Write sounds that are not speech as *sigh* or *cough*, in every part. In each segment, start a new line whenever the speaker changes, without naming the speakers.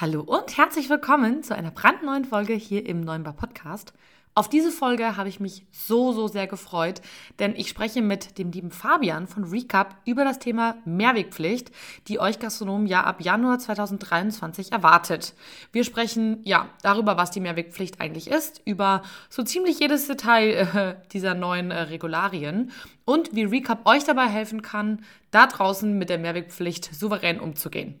Hallo und herzlich willkommen zu einer brandneuen Folge hier im Neunbar Podcast. Auf diese Folge habe ich mich so, so sehr gefreut, denn ich spreche mit dem lieben Fabian von Recap über das Thema Mehrwegpflicht, die euch Gastronomen ja ab Januar 2023 erwartet. Wir sprechen ja darüber, was die Mehrwegpflicht eigentlich ist, über so ziemlich jedes Detail äh, dieser neuen äh, Regularien und wie Recap euch dabei helfen kann, da draußen mit der Mehrwegpflicht souverän umzugehen.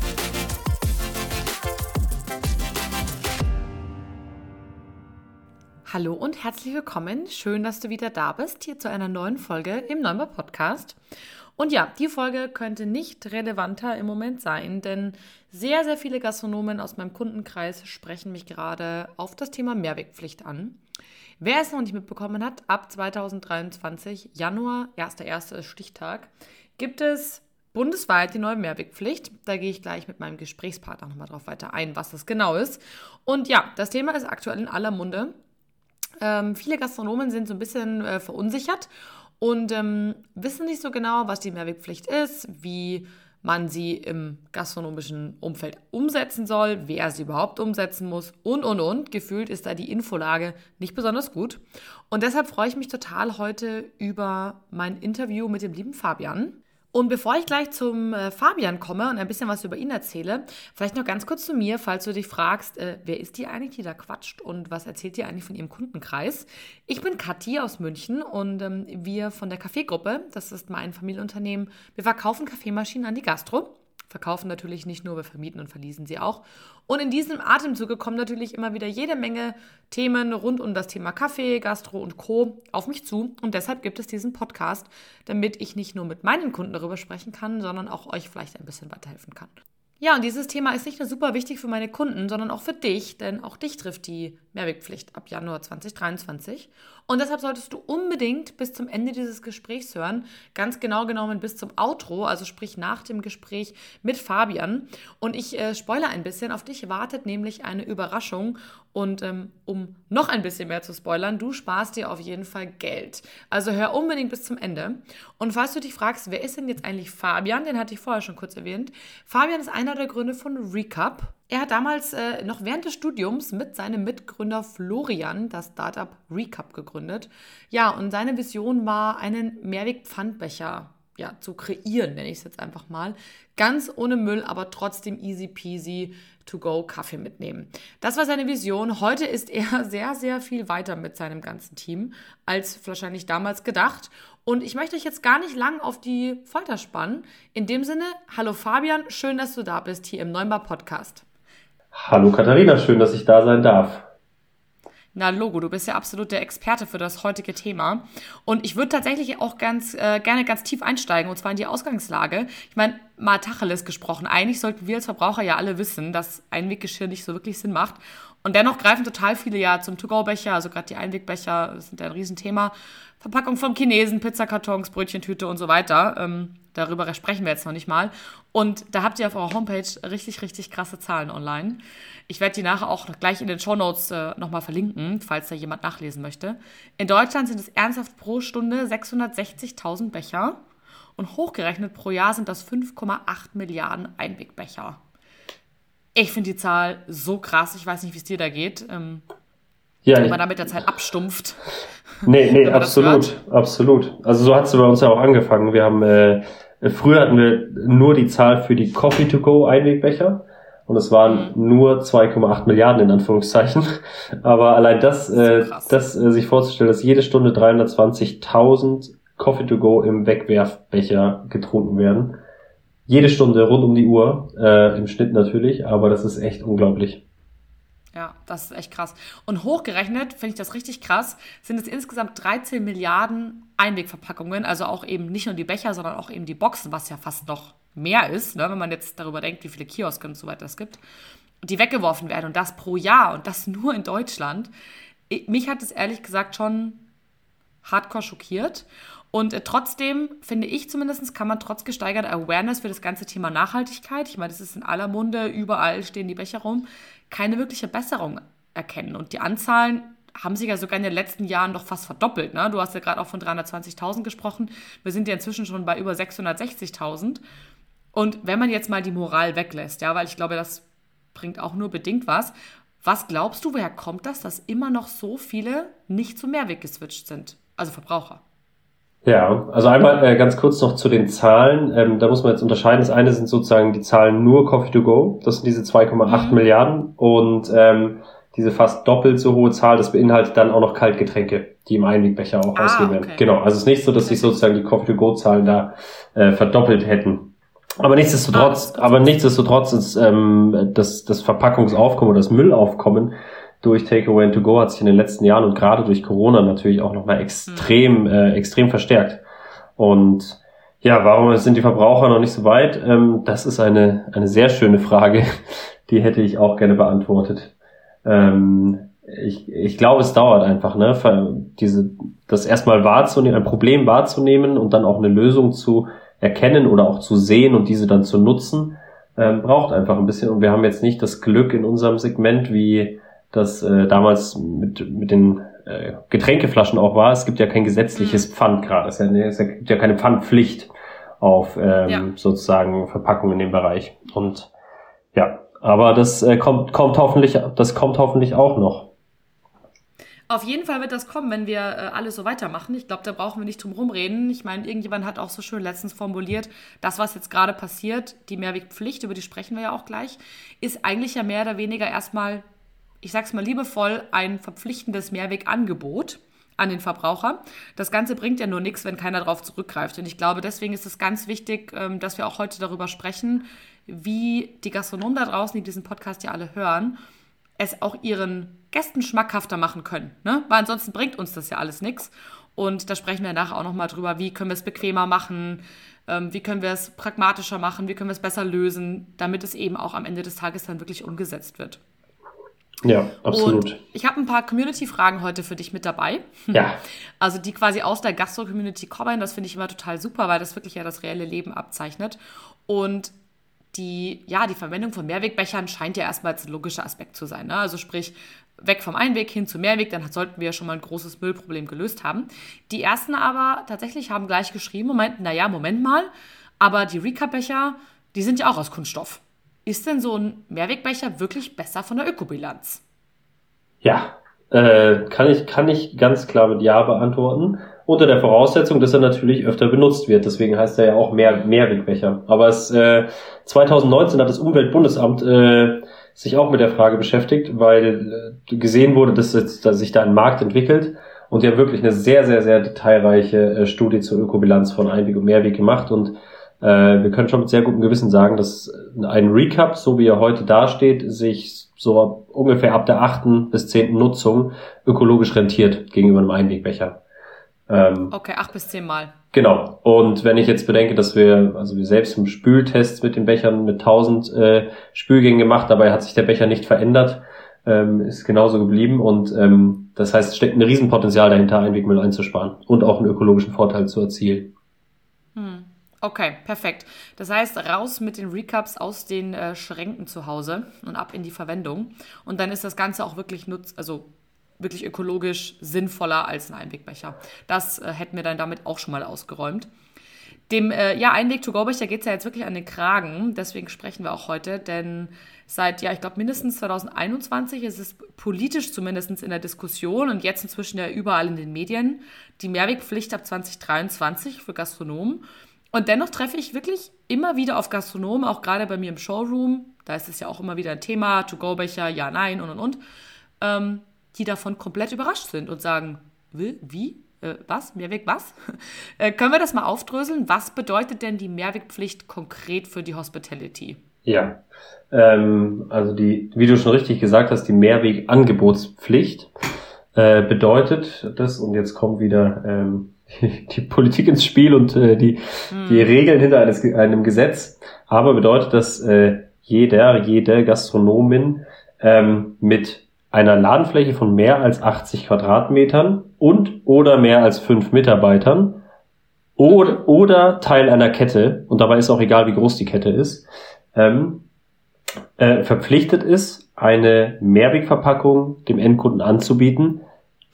Hallo und herzlich willkommen. Schön, dass du wieder da bist, hier zu einer neuen Folge im Neumer Podcast. Und ja, die Folge könnte nicht relevanter im Moment sein, denn sehr, sehr viele Gastronomen aus meinem Kundenkreis sprechen mich gerade auf das Thema Mehrwegpflicht an. Wer es noch nicht mitbekommen hat, ab 2023, Januar, 1.1. Stichtag, gibt es bundesweit die neue Mehrwegpflicht. Da gehe ich gleich mit meinem Gesprächspartner nochmal drauf weiter ein, was das genau ist. Und ja, das Thema ist aktuell in aller Munde. Ähm, viele Gastronomen sind so ein bisschen äh, verunsichert und ähm, wissen nicht so genau, was die Mehrwegpflicht ist, wie man sie im gastronomischen Umfeld umsetzen soll, wer sie überhaupt umsetzen muss und, und, und. Gefühlt ist da die Infolage nicht besonders gut. Und deshalb freue ich mich total heute über mein Interview mit dem lieben Fabian. Und bevor ich gleich zum äh, Fabian komme und ein bisschen was über ihn erzähle, vielleicht noch ganz kurz zu mir, falls du dich fragst, äh, wer ist die eigentlich, die da quatscht und was erzählt die eigentlich von ihrem Kundenkreis? Ich bin Kathi aus München und ähm, wir von der Kaffeegruppe, das ist mein Familienunternehmen, wir verkaufen Kaffeemaschinen an die Gastro verkaufen natürlich nicht nur, wir vermieten und verließen sie auch. Und in diesem Atemzuge kommen natürlich immer wieder jede Menge Themen rund um das Thema Kaffee, Gastro und Co. auf mich zu. Und deshalb gibt es diesen Podcast, damit ich nicht nur mit meinen Kunden darüber sprechen kann, sondern auch euch vielleicht ein bisschen weiterhelfen kann. Ja, und dieses Thema ist nicht nur super wichtig für meine Kunden, sondern auch für dich, denn auch dich trifft die Mehrwegpflicht ab Januar 2023. Und deshalb solltest du unbedingt bis zum Ende dieses Gesprächs hören, ganz genau genommen bis zum Outro, also sprich nach dem Gespräch mit Fabian. Und ich äh, spoilere ein bisschen, auf dich wartet nämlich eine Überraschung. Und ähm, um noch ein bisschen mehr zu spoilern, du sparst dir auf jeden Fall Geld. Also hör unbedingt bis zum Ende. Und falls du dich fragst, wer ist denn jetzt eigentlich Fabian, den hatte ich vorher schon kurz erwähnt. Fabian ist einer der Gründe von Recap. Er hat damals äh, noch während des Studiums mit seinem Mitgründer Florian das Startup Recap gegründet. Ja, und seine Vision war, einen Mehrweg-Pfandbecher ja, zu kreieren, nenne ich es jetzt einfach mal. Ganz ohne Müll, aber trotzdem easy peasy to go Kaffee mitnehmen. Das war seine Vision. Heute ist er *laughs* sehr, sehr viel weiter mit seinem ganzen Team als wahrscheinlich damals gedacht. Und ich möchte euch jetzt gar nicht lang auf die Folter spannen. In dem Sinne, hallo Fabian, schön, dass du da bist hier im Neumbar Podcast.
Hallo Katharina, schön, dass ich da sein darf.
Na, Logo, du bist ja absolut der Experte für das heutige Thema. Und ich würde tatsächlich auch ganz äh, gerne ganz tief einsteigen, und zwar in die Ausgangslage. Ich meine, mal Tacheles gesprochen. Eigentlich sollten wir als Verbraucher ja alle wissen, dass Einweggeschirr nicht so wirklich Sinn macht. Und dennoch greifen total viele ja zum To-Go-Becher, also gerade die Einwegbecher sind ja ein Riesenthema. Verpackung vom Chinesen, Pizzakartons, Brötchentüte und so weiter. Ähm, darüber sprechen wir jetzt noch nicht mal. Und da habt ihr auf eurer Homepage richtig, richtig krasse Zahlen online. Ich werde die nachher auch gleich in den Shownotes äh, nochmal verlinken, falls da jemand nachlesen möchte. In Deutschland sind es ernsthaft pro Stunde 660.000 Becher und hochgerechnet pro Jahr sind das 5,8 Milliarden Einwegbecher. Ich finde die Zahl so krass. Ich weiß nicht, wie es dir da geht. Ähm, ja, wenn man da mit der Zeit abstumpft.
Nee, nee, *laughs* absolut, absolut. Also so hat es bei uns ja auch angefangen. Wir haben äh, früher hatten wir nur die Zahl für die Coffee to go Einwegbecher und es waren mhm. nur 2,8 Milliarden in Anführungszeichen. *laughs* Aber allein das, äh, das äh, sich vorzustellen, dass jede Stunde 320.000 Coffee to go im Wegwerfbecher getrunken werden, jede Stunde rund um die Uhr, äh, im Schnitt natürlich, aber das ist echt unglaublich.
Ja, das ist echt krass. Und hochgerechnet, finde ich das richtig krass, sind es insgesamt 13 Milliarden Einwegverpackungen, also auch eben nicht nur die Becher, sondern auch eben die Boxen, was ja fast noch mehr ist, ne, wenn man jetzt darüber denkt, wie viele Kioske und so weiter es gibt, die weggeworfen werden und das pro Jahr und das nur in Deutschland. Mich hat es ehrlich gesagt schon hardcore schockiert. Und äh, trotzdem, finde ich zumindest, kann man trotz gesteigerter Awareness für das ganze Thema Nachhaltigkeit, ich meine, das ist in aller Munde, überall stehen die Becher rum, keine wirkliche Besserung erkennen. Und die Anzahlen haben sich ja sogar in den letzten Jahren doch fast verdoppelt. Ne? Du hast ja gerade auch von 320.000 gesprochen. Wir sind ja inzwischen schon bei über 660.000. Und wenn man jetzt mal die Moral weglässt, ja, weil ich glaube, das bringt auch nur bedingt was. Was glaubst du, woher kommt das, dass immer noch so viele nicht zu Mehrweg geswitcht sind? Also Verbraucher.
Ja, also einmal äh, ganz kurz noch zu den Zahlen. Ähm, da muss man jetzt unterscheiden. Das eine sind sozusagen die Zahlen nur Coffee to go. Das sind diese 2,8 mhm. Milliarden. Und ähm, diese fast doppelt so hohe Zahl, das beinhaltet dann auch noch Kaltgetränke, die im Einwegbecher auch ah, ausgegeben werden. Okay. Genau, also es ist nicht so, dass sich sozusagen die Coffee-to-Go-Zahlen da äh, verdoppelt hätten. Aber nichtsdestotrotz, ah, aber nichtsdestotrotz ist ähm, das, das Verpackungsaufkommen oder das Müllaufkommen durch Takeaway and To Go hat sich in den letzten Jahren und gerade durch Corona natürlich auch nochmal extrem, mhm. äh, extrem verstärkt. Und ja, warum sind die Verbraucher noch nicht so weit? Ähm, das ist eine, eine sehr schöne Frage. *laughs* Die hätte ich auch gerne beantwortet ähm, ich, ich glaube, es dauert einfach, ne, diese, das erstmal wahrzunehmen, ein Problem wahrzunehmen und dann auch eine Lösung zu erkennen oder auch zu sehen und diese dann zu nutzen, ähm, braucht einfach ein bisschen. Und wir haben jetzt nicht das Glück in unserem Segment, wie das äh, damals mit, mit den äh, Getränkeflaschen auch war. Es gibt ja kein gesetzliches mhm. Pfand gerade. Es, ja, es gibt ja keine Pfandpflicht auf ähm, ja. sozusagen Verpackungen in dem Bereich. Und ja, aber das äh, kommt, kommt hoffentlich, das kommt hoffentlich auch noch.
Auf jeden Fall wird das kommen, wenn wir äh, alle so weitermachen. Ich glaube, da brauchen wir nicht drum rumreden. Ich meine, irgendjemand hat auch so schön letztens formuliert, das, was jetzt gerade passiert, die Mehrwegpflicht, über die sprechen wir ja auch gleich, ist eigentlich ja mehr oder weniger erstmal, ich sag's mal liebevoll, ein verpflichtendes Mehrwegangebot an den Verbraucher. Das Ganze bringt ja nur nichts, wenn keiner darauf zurückgreift. Und ich glaube, deswegen ist es ganz wichtig, ähm, dass wir auch heute darüber sprechen, wie die Gastronomen da draußen, die diesen Podcast ja alle hören, es auch ihren Gästen schmackhafter machen können. Ne? Weil ansonsten bringt uns das ja alles nichts. Und da sprechen wir nachher auch nochmal drüber, wie können wir es bequemer machen, ähm, wie können wir es pragmatischer machen, wie können wir es besser lösen, damit es eben auch am Ende des Tages dann wirklich umgesetzt wird.
Ja, absolut.
Und ich habe ein paar Community-Fragen heute für dich mit dabei.
Ja. *laughs*
Also die quasi aus der Gastro-Community kommen. Das finde ich immer total super, weil das wirklich ja das reelle Leben abzeichnet. Und die, ja, die Verwendung von Mehrwegbechern scheint ja erstmal als logischer Aspekt zu sein. Ne? Also sprich, weg vom Einweg hin zu Mehrweg, dann sollten wir ja schon mal ein großes Müllproblem gelöst haben. Die ersten aber tatsächlich haben gleich geschrieben und meinten, naja, Moment mal, aber die Recap-Becher, die sind ja auch aus Kunststoff. Ist denn so ein Mehrwegbecher wirklich besser von der Ökobilanz?
Ja, äh, kann, ich, kann ich ganz klar mit Ja beantworten unter der Voraussetzung, dass er natürlich öfter benutzt wird. Deswegen heißt er ja auch mehr Mehrwegbecher. Aber es, äh, 2019 hat das Umweltbundesamt äh, sich auch mit der Frage beschäftigt, weil äh, gesehen wurde, dass, jetzt, dass sich da ein Markt entwickelt. Und haben wirklich eine sehr, sehr, sehr detailreiche äh, Studie zur Ökobilanz von Einweg und Mehrweg gemacht. Und äh, wir können schon mit sehr gutem Gewissen sagen, dass ein Recap, so wie er heute dasteht, sich so ungefähr ab der achten bis zehnten Nutzung ökologisch rentiert gegenüber einem Einwegbecher.
Ähm, okay, acht bis zehn Mal.
Genau. Und wenn ich jetzt bedenke, dass wir, also wir selbst im Spültest mit den Bechern mit 1000 äh, Spülgängen gemacht, dabei hat sich der Becher nicht verändert, ähm, ist genauso geblieben und ähm, das heißt, es steckt ein Riesenpotenzial dahinter, Einwegmüll einzusparen und auch einen ökologischen Vorteil zu erzielen.
Okay, perfekt. Das heißt, raus mit den Recaps aus den äh, Schränken zu Hause und ab in die Verwendung. Und dann ist das Ganze auch wirklich nutz, also wirklich ökologisch sinnvoller als ein Einwegbecher. Das äh, hätten wir dann damit auch schon mal ausgeräumt. Dem äh, ja, Einweg-to-go-Becher geht es ja jetzt wirklich an den Kragen. Deswegen sprechen wir auch heute, denn seit, ja, ich glaube, mindestens 2021 ist es politisch zumindest in der Diskussion und jetzt inzwischen ja überall in den Medien die Mehrwegpflicht ab 2023 für Gastronomen. Und dennoch treffe ich wirklich immer wieder auf Gastronomen, auch gerade bei mir im Showroom. Da ist es ja auch immer wieder ein Thema, To-Go-Becher, ja, nein und und und. Ähm, die davon komplett überrascht sind und sagen, wie? Äh, was? Mehrweg was? *laughs* Äh, können wir das mal aufdröseln? Was bedeutet denn die Mehrwegpflicht konkret für die Hospitality?
Ja, ähm, also die, wie du schon richtig gesagt hast, die Mehrwegangebotspflicht äh, bedeutet das, und jetzt kommt wieder ähm, die Politik ins Spiel und äh, die, hm. die Regeln hinter eines, einem Gesetz, aber bedeutet, dass äh, jeder, jede Gastronomin ähm, mit einer Ladenfläche von mehr als 80 Quadratmetern und oder mehr als fünf Mitarbeitern oder, oder Teil einer Kette, und dabei ist auch egal, wie groß die Kette ist, ähm, äh, verpflichtet ist, eine Mehrwegverpackung dem Endkunden anzubieten,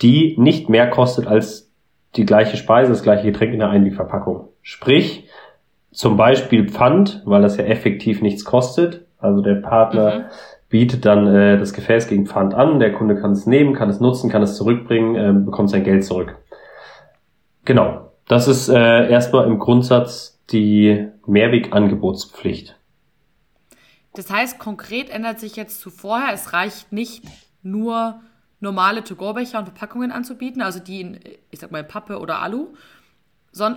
die nicht mehr kostet als die gleiche Speise, das gleiche Getränk in der Einwegverpackung. Sprich, zum Beispiel Pfand, weil das ja effektiv nichts kostet. Also der Partner mhm. bietet dann äh, das Gefäß gegen Pfand an, der Kunde kann es nehmen, kann es nutzen, kann es zurückbringen, äh, bekommt sein Geld zurück. Genau. Das ist äh, erstmal im Grundsatz die Mehrwegangebotspflicht.
Das heißt, konkret ändert sich jetzt zu vorher, es reicht nicht nur normale To-Go-Becher und Verpackungen anzubieten, also die in, ich sag mal, Pappe oder Alu,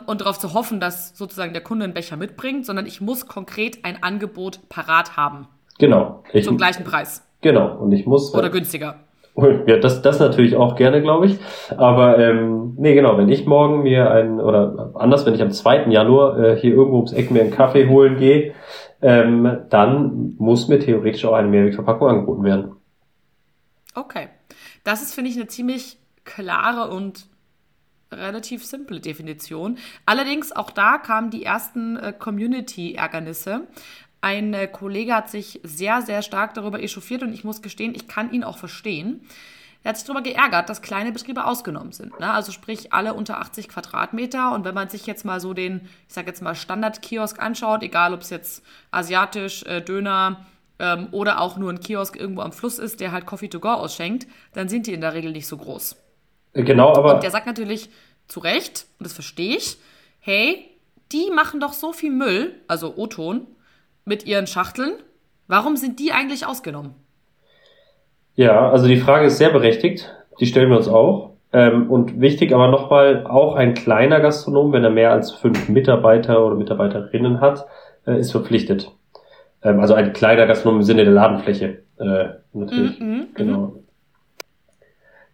und darauf zu hoffen, dass sozusagen der Kunde einen Becher mitbringt, sondern ich muss konkret ein Angebot parat haben.
Genau.
Ich, zum gleichen Preis.
Genau. Und ich muss.
Oder günstiger. *laughs*
Ja, das, das natürlich auch gerne, glaube ich. Aber ähm, nee, genau, wenn ich morgen mir ein, oder anders, wenn ich am 2. Januar äh, hier irgendwo ums Eck mir einen Kaffee holen gehe, ähm, dann muss mir theoretisch auch eine Mehrwegverpackung angeboten werden.
Okay. Das ist, finde ich, eine ziemlich klare und relativ simple Definition. Allerdings, auch da kamen die ersten äh, Community-Ärgernisse. Ein äh, Kollege hat sich sehr, sehr stark darüber echauffiert und ich muss gestehen, ich kann ihn auch verstehen. Er hat sich darüber geärgert, dass kleine Betriebe ausgenommen sind. Ne? Also sprich alle unter 80 Quadratmeter. Und wenn man sich jetzt mal so den, ich sag jetzt mal, Standard-Kiosk anschaut, egal ob es jetzt asiatisch, äh, Döner ähm, oder auch nur ein Kiosk irgendwo am Fluss ist, der halt Coffee to go ausschenkt, dann sind die in der Regel nicht so groß.
Genau, aber.
Und der sagt natürlich zu Recht, und das verstehe ich, hey, die machen doch so viel Müll, also O-Ton, mit ihren Schachteln. Warum sind die eigentlich ausgenommen?
Ja, also die Frage ist sehr berechtigt. Die stellen wir uns auch. Ähm, und wichtig aber nochmal, auch ein kleiner Gastronom, wenn er mehr als fünf Mitarbeiter oder Mitarbeiterinnen hat, äh, ist verpflichtet. Ähm, also ein kleiner Gastronom im Sinne der Ladenfläche. Äh, natürlich. Mm -hmm, genau.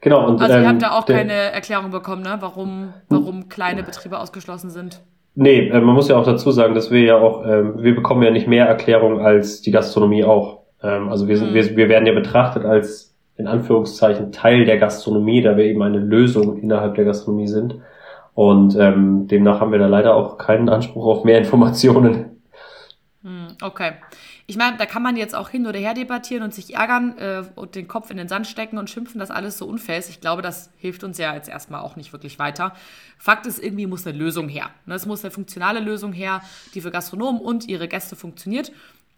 Genau, und, also ihr ähm, habt da auch der, keine Erklärung bekommen, ne? warum, warum kleine Betriebe ausgeschlossen sind.
Nee, äh, man muss ja auch dazu sagen, dass wir ja auch, äh, wir bekommen ja nicht mehr Erklärung als die Gastronomie auch. Ähm, also wir, sind, mhm. wir, wir werden ja betrachtet als in Anführungszeichen Teil der Gastronomie, da wir eben eine Lösung innerhalb der Gastronomie sind. Und ähm, demnach haben wir da leider auch keinen Anspruch auf mehr Informationen.
Okay. Ich meine, da kann man jetzt auch hin oder her debattieren und sich ärgern äh, und den Kopf in den Sand stecken und schimpfen, dass alles so unfair ist. Ich glaube, das hilft uns ja jetzt erstmal auch nicht wirklich weiter. Fakt ist, irgendwie muss eine Lösung her. Ne, es muss eine funktionale Lösung her, die für Gastronomen und ihre Gäste funktioniert.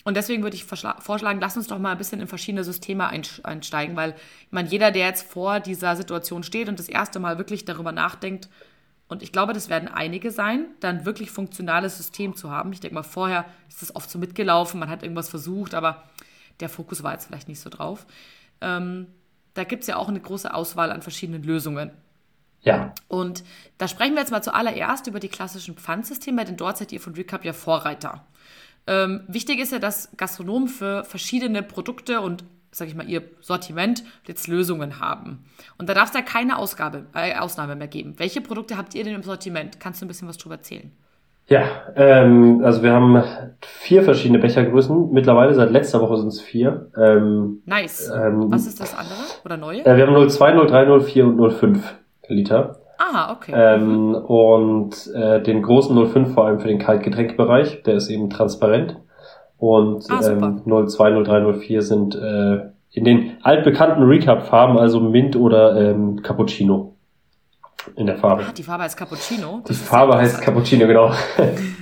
Und deswegen würde ich vorschlagen, lass uns doch mal ein bisschen in verschiedene Systeme einsteigen, weil ich meine, jeder, der jetzt vor dieser Situation steht und das erste Mal wirklich darüber nachdenkt, und ich glaube, das werden einige sein, dann wirklich funktionales System zu haben. Ich denke mal, vorher ist das oft so mitgelaufen, man hat irgendwas versucht, aber der Fokus war jetzt vielleicht nicht so drauf. Ähm, da gibt es ja auch eine große Auswahl an verschiedenen Lösungen.
Ja.
Und da sprechen wir jetzt mal zuallererst über die klassischen Pfandsysteme, denn dort seid ihr von Recap ja Vorreiter. Ähm, wichtig ist ja, dass Gastronomen für verschiedene Produkte und sag ich mal, ihr Sortiment jetzt Lösungen haben. Und da darf es ja keine Ausgabe, äh, Ausnahme mehr geben. Welche Produkte habt ihr denn im Sortiment? Kannst du ein bisschen was drüber erzählen?
Ja, ähm, also wir haben vier verschiedene Bechergrößen. Mittlerweile seit letzter Woche sind es vier. Ähm,
nice. Ähm, was ist das andere oder neue?
Äh, wir haben 02, 03, 04 und 05 Liter.
Ah, okay.
Ähm, und äh, den großen 05 vor allem für den Kaltgetränkbereich, der ist eben transparent. Und ah, ähm, 02, 03, 04 sind äh, in den altbekannten Recap-Farben, also Mint oder ähm, Cappuccino in der Farbe.
Ah, die Farbe heißt Cappuccino.
Das die Farbe heißt Cappuccino, genau.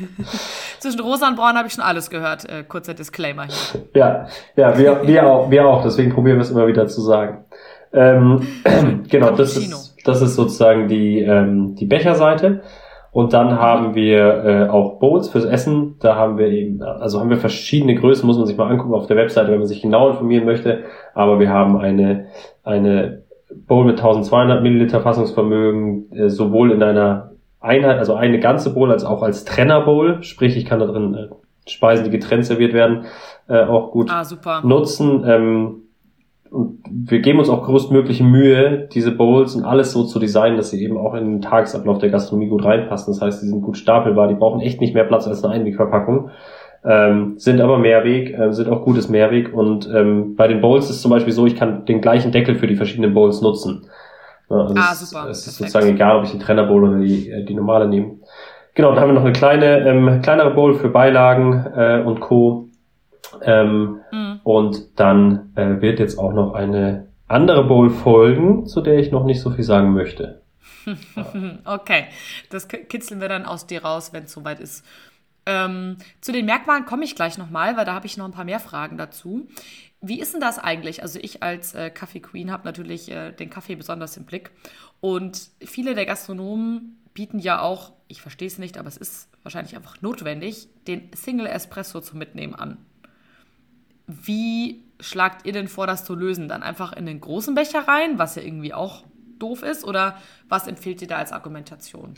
*laughs*
Zwischen rosa und braun habe ich schon alles gehört. Äh, kurzer Disclaimer hier.
Ja, ja, wir, wir auch, wir auch. Deswegen probieren wir es immer wieder zu sagen. Ähm, *clears throat* genau, das ist, das ist sozusagen die, ähm, die Becherseite. Und dann haben wir äh, auch Bowls fürs Essen. Da haben wir eben, also haben wir verschiedene Größen, muss man sich mal angucken auf der Webseite, wenn man sich genau informieren möchte. Aber wir haben eine, eine Bowl mit 1200 Milliliter Fassungsvermögen, äh, sowohl in einer Einheit, also eine ganze Bowl, als auch als Trenner-Bowl. Sprich, ich kann da drin äh, Speisen, die getrennt serviert werden, äh, auch gut
ah,
nutzen. Ähm, und wir geben uns auch größtmögliche Mühe, diese Bowls und alles so zu designen, dass sie eben auch in den Tagesablauf der Gastronomie gut reinpassen. Das heißt, die sind gut stapelbar, die brauchen echt nicht mehr Platz als eine Einwegverpackung. Ähm, sind aber Mehrweg, äh, sind auch gutes Mehrweg und ähm, bei den Bowls ist es zum Beispiel so, ich kann den gleichen Deckel für die verschiedenen Bowls nutzen. Ja, also ah, super. Es, es ist sozusagen egal, ob ich den Trenner Bowl oder die, äh, die normale nehme. Genau, dann haben wir noch eine kleine, ähm, kleinere Bowl für Beilagen äh, und Co. Ähm, mhm. Und dann äh, wird jetzt auch noch eine andere Bowl folgen, zu der ich noch nicht so viel sagen möchte. *laughs*
okay, das kitzeln wir dann aus dir raus, wenn es soweit ist. Ähm, zu den Merkmalen komme ich gleich nochmal, weil da habe ich noch ein paar mehr Fragen dazu. Wie ist denn das eigentlich? Also ich als äh, Kaffee Queen habe natürlich äh, den Kaffee besonders im Blick und viele der Gastronomen bieten ja auch, ich verstehe es nicht, aber es ist wahrscheinlich einfach notwendig, den Single Espresso zu mitnehmen an. Wie schlagt ihr denn vor, das zu lösen? Dann einfach in den großen Becher rein, was ja irgendwie auch doof ist? Oder was empfiehlt ihr da als Argumentation?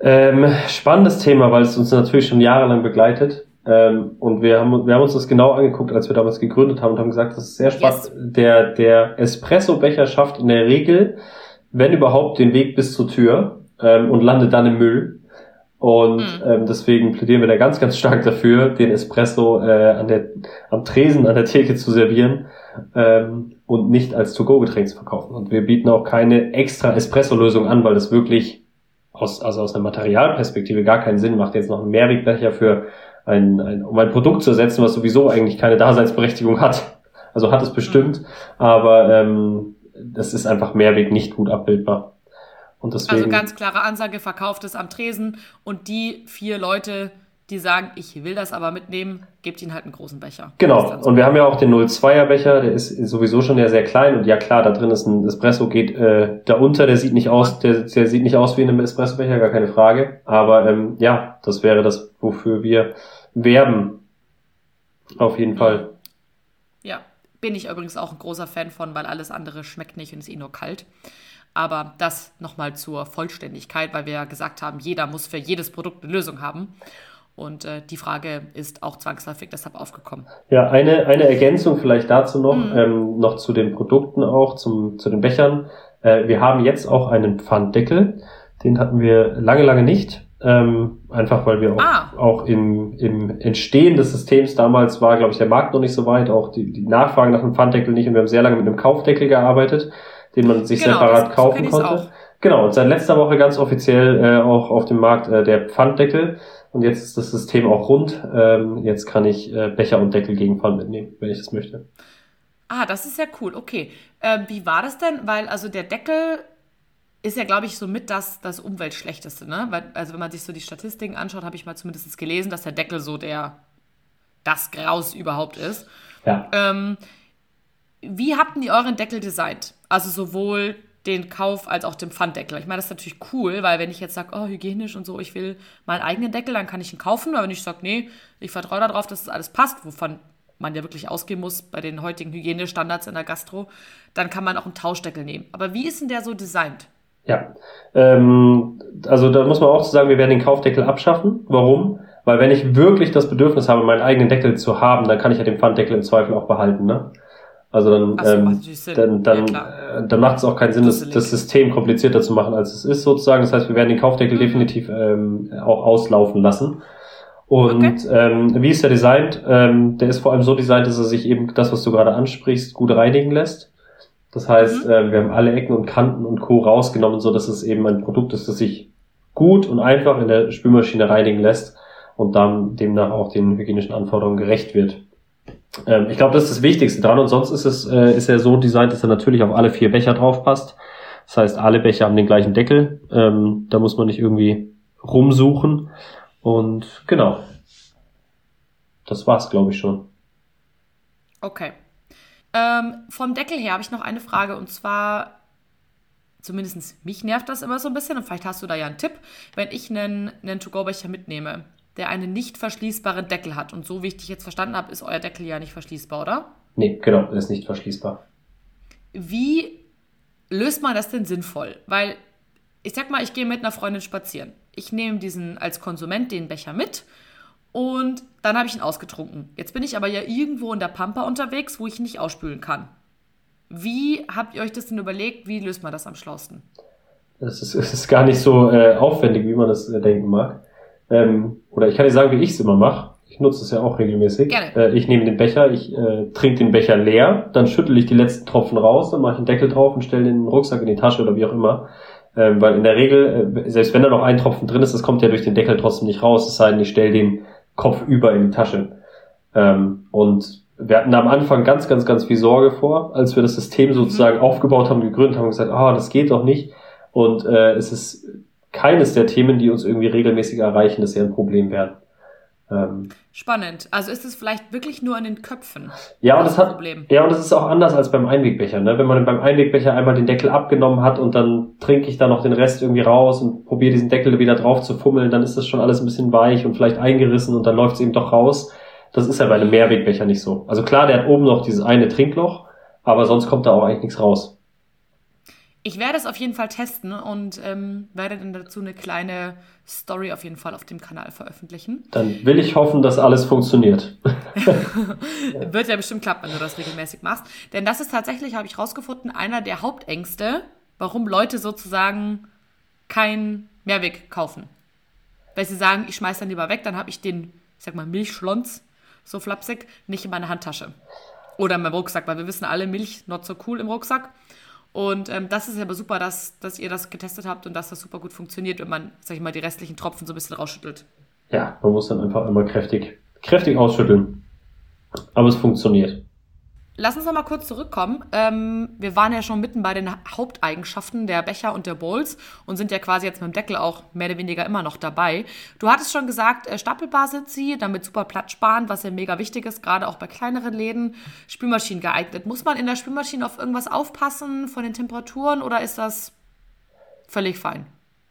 Ähm, spannendes Thema, weil es uns natürlich schon jahrelang begleitet. Ähm, und wir haben, wir haben uns das genau angeguckt, als wir damals gegründet haben und haben gesagt, das ist sehr spannend. Yes. Der, der Espresso-Becher schafft in der Regel wenn überhaupt, den Weg bis zur Tür ähm, und landet dann im Müll. Und mhm. ähm, deswegen plädieren wir da ganz, ganz stark dafür, den Espresso äh, an der, am Tresen, an der Theke zu servieren ähm, und nicht als To-Go-Getränk zu verkaufen. Und wir bieten auch keine extra Espresso-Lösung an, weil das wirklich aus, also aus einer Materialperspektive gar keinen Sinn macht, jetzt noch einen Mehrwegbecher für ein, ein, um ein Produkt zu ersetzen, was sowieso eigentlich keine Daseinsberechtigung hat. Also hat es bestimmt, mhm. aber ähm, das ist einfach Mehrweg nicht gut abbildbar.
Deswegen, also ganz klare Ansage, verkauft es am Tresen und die vier Leute, die sagen, ich will das aber mitnehmen, gebt ihnen halt einen großen Becher.
Genau. So. Und wir haben ja auch den 02er Becher, der ist sowieso schon ja sehr klein und ja klar, da drin ist ein Espresso, geht äh, da unter, der sieht nicht aus, der, der sieht nicht aus wie ein Espresso-Becher, gar keine Frage. Aber ähm, ja, das wäre das, wofür wir werben. Auf jeden Fall.
Bin ich übrigens auch ein großer Fan von, weil alles andere schmeckt nicht und ist eh nur kalt. Aber das nochmal zur Vollständigkeit, weil wir ja gesagt haben, jeder muss für jedes Produkt eine Lösung haben. Und äh, die Frage ist auch zwangsläufig deshalb aufgekommen.
Ja, eine, eine Ergänzung vielleicht dazu noch, mhm. ähm, noch zu den Produkten auch, zum, zu den Bechern. Äh, wir haben jetzt auch einen Pfanddeckel. Den hatten wir lange, lange nicht. Ähm, einfach weil wir auch, ah. auch im, im Entstehen des Systems damals war, glaube ich, der Markt noch nicht so weit, auch die, die Nachfrage nach einem Pfanddeckel nicht und wir haben sehr lange mit einem Kaufdeckel gearbeitet, den man sich genau, separat das, kaufen konnte. Genau, und seit letzter Woche ganz offiziell äh, auch auf dem Markt äh, der Pfanddeckel und jetzt ist das System auch rund. Ähm, jetzt kann ich äh, Becher und Deckel gegen Pfand mitnehmen, wenn ich das möchte.
Ah, das ist ja cool. Okay. Ähm, wie war das denn? Weil also der Deckel ist ja, glaube ich, so mit das, das Umweltschlechteste. Ne? Weil, also wenn man sich so die Statistiken anschaut, habe ich mal zumindest gelesen, dass der Deckel so der das Graus überhaupt ist. Ja. Ähm, wie habt ihr euren Deckel designt? Also sowohl den Kauf als auch den Pfanddeckel. Ich meine, das ist natürlich cool, weil wenn ich jetzt sage, oh, hygienisch und so, ich will meinen eigenen Deckel, dann kann ich ihn kaufen. Aber wenn ich sage, nee, ich vertraue darauf, dass das alles passt, wovon man ja wirklich ausgehen muss bei den heutigen Hygienestandards in der Gastro, dann kann man auch einen Tauschdeckel nehmen. Aber wie ist denn der so designt?
Ja, ähm, also da muss man auch sagen, wir werden den Kaufdeckel abschaffen. Warum? Weil wenn ich wirklich das Bedürfnis habe, meinen eigenen Deckel zu haben, dann kann ich ja den Pfanddeckel im Zweifel auch behalten. Ne? Also dann, so, ähm, dann, dann, ja, äh, dann macht es auch keinen Sinn, das, das, System komplizierter zu machen, als es ist sozusagen. Das heißt, wir werden den Kaufdeckel mhm. definitiv ähm, auch auslaufen lassen. Und okay. ähm, wie ist der designt? Ähm, der ist vor allem so designt, dass er sich eben das, was du gerade ansprichst, gut reinigen lässt. Das heißt, mhm. äh, wir haben alle Ecken und Kanten und Co. rausgenommen, so dass es eben ein Produkt ist, das sich gut und einfach in der Spülmaschine reinigen lässt und dann demnach auch den hygienischen Anforderungen gerecht wird. Ähm, ich glaube, das ist das Wichtigste dran und sonst ist es äh, ist er so designt, dass er natürlich auf alle vier Becher drauf passt. Das heißt, alle Becher haben den gleichen Deckel. Ähm, da muss man nicht irgendwie rumsuchen. Und genau. Das war's, glaube ich schon.
Okay. Ähm, vom Deckel her habe ich noch eine Frage und zwar, zumindest mich nervt das immer so ein bisschen und vielleicht hast du da ja einen Tipp, wenn ich einen, einen To-Go-Becher mitnehme, der einen nicht verschließbaren Deckel hat und so wie ich dich jetzt verstanden habe, ist euer Deckel ja nicht verschließbar, oder?
Nee, genau, ist nicht verschließbar.
Wie löst man das denn sinnvoll? Weil ich sag mal, ich gehe mit einer Freundin spazieren. Ich nehme diesen als Konsument den Becher mit und dann habe ich ihn ausgetrunken. Jetzt bin ich aber ja irgendwo in der Pampa unterwegs, wo ich nicht ausspülen kann. Wie habt ihr euch das denn überlegt? Wie löst man das am schlausten?
Es ist, *laughs* es ist gar nicht so äh, aufwendig, wie man das äh, denken mag. Ähm, oder ich kann dir sagen, wie ich es immer mache. Ich nutze es ja auch regelmäßig. Gerne. Äh, ich nehme den Becher, ich äh, trinke den Becher leer, dann schüttel ich die letzten Tropfen raus, dann mache ich einen Deckel drauf und stelle den Rucksack in die Tasche oder wie auch immer. Ähm, weil in der Regel, äh, selbst wenn da noch ein Tropfen drin ist, das kommt ja durch den Deckel trotzdem nicht raus, es sei denn, ich stelle den Kopf über in die Tasche. Ähm, und wir hatten da am Anfang ganz, ganz, ganz viel Sorge vor, als wir das System sozusagen mhm. aufgebaut haben, gegründet haben und gesagt, ah, das geht doch nicht. Und äh, es ist keines der Themen, die uns irgendwie regelmäßig erreichen, dass sie ein Problem werden.
Ähm, Spannend. Also ist es vielleicht wirklich nur an den Köpfen?
Ja, und das, hat, Problem. ja, und das ist auch anders als beim Einwegbecher. Ne? Wenn man beim Einwegbecher einmal den Deckel abgenommen hat und dann trinke ich da noch den Rest irgendwie raus und probiere diesen Deckel wieder drauf zu fummeln, dann ist das schon alles ein bisschen weich und vielleicht eingerissen und dann läuft es eben doch raus. Das ist ja bei einem Mehrwegbecher nicht so. Also klar, der hat oben noch dieses eine Trinkloch, aber sonst kommt da auch eigentlich nichts raus.
Ich werde es auf jeden Fall testen und ähm, werde dann dazu eine kleine Story auf jeden Fall auf dem Kanal veröffentlichen.
Dann will ich hoffen, dass alles funktioniert. *laughs*
Wird ja bestimmt klappen, wenn du das regelmäßig machst. Denn das ist tatsächlich, habe ich rausgefunden, einer der Hauptängste, warum Leute sozusagen kein Mehrweg kaufen. Weil sie sagen, ich schmeiß dann lieber weg, dann habe ich den, ich sag mal, Milchschlons so flapsig, nicht in meiner Handtasche. Oder in meinem Rucksack, weil wir wissen alle, Milch not so cool im Rucksack. Und ähm, das ist aber super, dass, dass ihr das getestet habt und dass das super gut funktioniert, wenn man, sag ich mal, die restlichen Tropfen so ein bisschen rausschüttelt.
Ja, man muss dann einfach immer kräftig, kräftig ausschütteln. Aber es funktioniert.
Lass uns noch mal kurz zurückkommen. Ähm, wir waren ja schon mitten bei den Haupteigenschaften der Becher und der Bowls und sind ja quasi jetzt mit dem Deckel auch mehr oder weniger immer noch dabei. Du hattest schon gesagt, äh, stapelbar sind sie, damit super Platz sparen, was ja mega wichtig ist, gerade auch bei kleineren Läden. Spülmaschinen geeignet. Muss man in der Spülmaschine auf irgendwas aufpassen von den Temperaturen oder ist das völlig fein?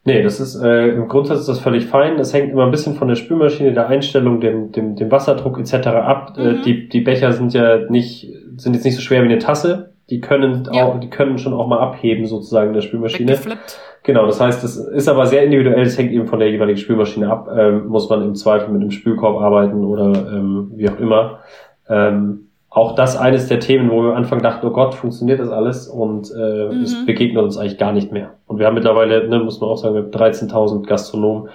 Nee, das ist äh, im Grundsatz ist das völlig fein. Das hängt immer ein bisschen von der Spülmaschine, der Einstellung, dem, dem, dem Wasserdruck etc. ab. Äh, mhm. Äh, die, die Becher sind ja nicht, sind jetzt nicht so schwer wie eine Tasse. Die können ja. auch, die können schon auch mal abheben sozusagen in der Spülmaschine. Weggeflippt. Genau, das heißt, das ist aber sehr individuell, das hängt eben von der jeweiligen Spülmaschine ab. Ähm, muss man im Zweifel mit einem Spülkorb arbeiten oder ähm, wie auch immer. Ähm, auch das eines der Themen, wo wir am Anfang dachten, oh Gott, funktioniert das alles? Und äh, mhm. es begegnet uns eigentlich gar nicht mehr. Und wir haben mittlerweile, ne, muss man auch sagen, wir haben 13.000 Gastronomen,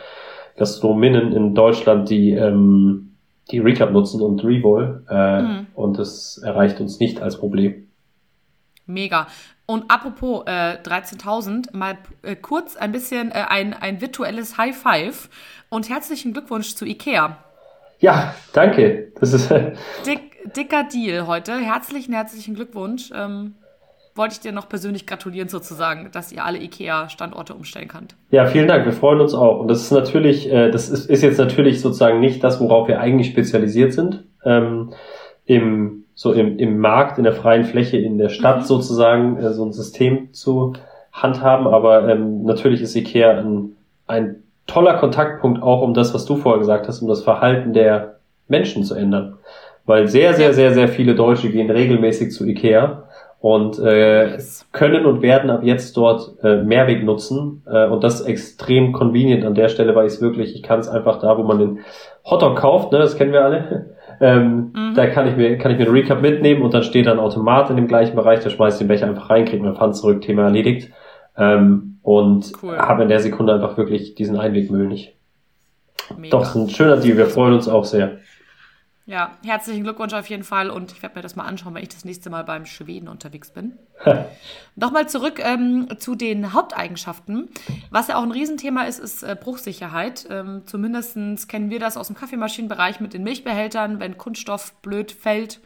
Gastronominnen in Deutschland, die ähm, die Recap nutzen und Reball. Äh, mhm. Und das erreicht uns nicht als Problem.
Mega. Und apropos äh, 13.000, mal äh, kurz ein bisschen äh, ein, ein virtuelles High Five und herzlichen Glückwunsch zu IKEA.
Ja, danke. Das ist
Dick, dicker Deal heute. Herzlichen, herzlichen Glückwunsch. Ähm, wollte ich dir noch persönlich gratulieren sozusagen, dass ihr alle IKEA-Standorte umstellen könnt.
Ja, vielen Dank. Wir freuen uns auch. Und das ist natürlich, äh, das ist, ist jetzt natürlich sozusagen nicht das, worauf wir eigentlich spezialisiert sind. Ähm, im, so im, im Markt, in der freien Fläche, in der Stadt mhm. sozusagen äh, so ein System zu handhaben. Aber ähm, natürlich ist IKEA ein, ein toller Kontaktpunkt auch um das, was du vorher gesagt hast, um das Verhalten der Menschen zu ändern. Weil sehr, sehr, sehr, sehr viele Deutsche gehen regelmäßig zu Ikea und äh, können und werden ab jetzt dort äh, Mehrweg nutzen. Äh, und das ist extrem convenient an der Stelle, weil ich es wirklich, ich kann es einfach da, wo man den Hotdog kauft, ne, das kennen wir alle. *laughs* Ähm, mhm. Da kann ich mir kann ich mir einen Recap mitnehmen und dann steht dann Automat in dem gleichen Bereich, der schmeißt den Becher einfach rein, kriegt mein Pfand zurück, Thema erledigt. Ähm, und cool. habe in der Sekunde einfach wirklich diesen Einwegmüll nicht. Mega. Doch, ein schöner Deal, wir freuen uns auch sehr.
Ja, herzlichen Glückwunsch auf jeden Fall und ich werde mir das mal anschauen, wenn ich das nächste Mal beim Schweden unterwegs bin. *laughs* Nochmal zurück ähm, zu den Haupteigenschaften. Was ja auch ein Riesenthema ist, ist äh, Bruchsicherheit. Ähm, Zumindest kennen wir das aus dem Kaffeemaschinenbereich mit den Milchbehältern. Wenn Kunststoff blöd fällt,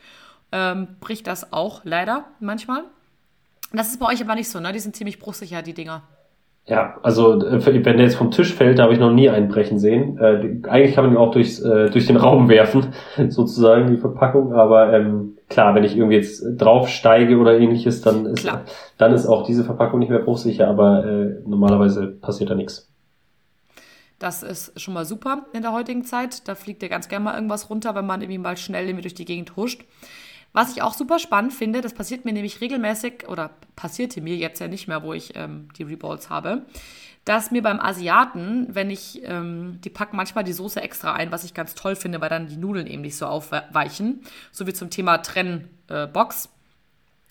ähm, bricht das auch leider manchmal. Das ist bei euch aber nicht so, ne? Die sind ziemlich bruchsicher, die Dinger.
Ja, also äh, wenn der jetzt vom Tisch fällt, da habe ich noch nie einbrechen sehen. Äh, eigentlich kann man ihn auch durchs, äh, durch den Raum *laughs* werfen, sozusagen die Verpackung. Aber ähm, klar, wenn ich irgendwie jetzt draufsteige oder ähnliches, dann ist, dann ist auch diese Verpackung nicht mehr bruchsicher. Aber äh, normalerweise passiert da nichts.
Das ist schon mal super in der heutigen Zeit. Da fliegt ja ganz gerne mal irgendwas runter, wenn man irgendwie mal schnell irgendwie durch die Gegend huscht. Was ich auch super spannend finde, das passiert mir nämlich regelmäßig, oder passierte mir jetzt ja nicht mehr, wo ich ähm, die Reballs habe, dass mir beim Asiaten, wenn ich, ähm, die packen manchmal die Soße extra ein, was ich ganz toll finde, weil dann die Nudeln eben nicht so aufweichen. So wie zum Thema Trennbox. Äh,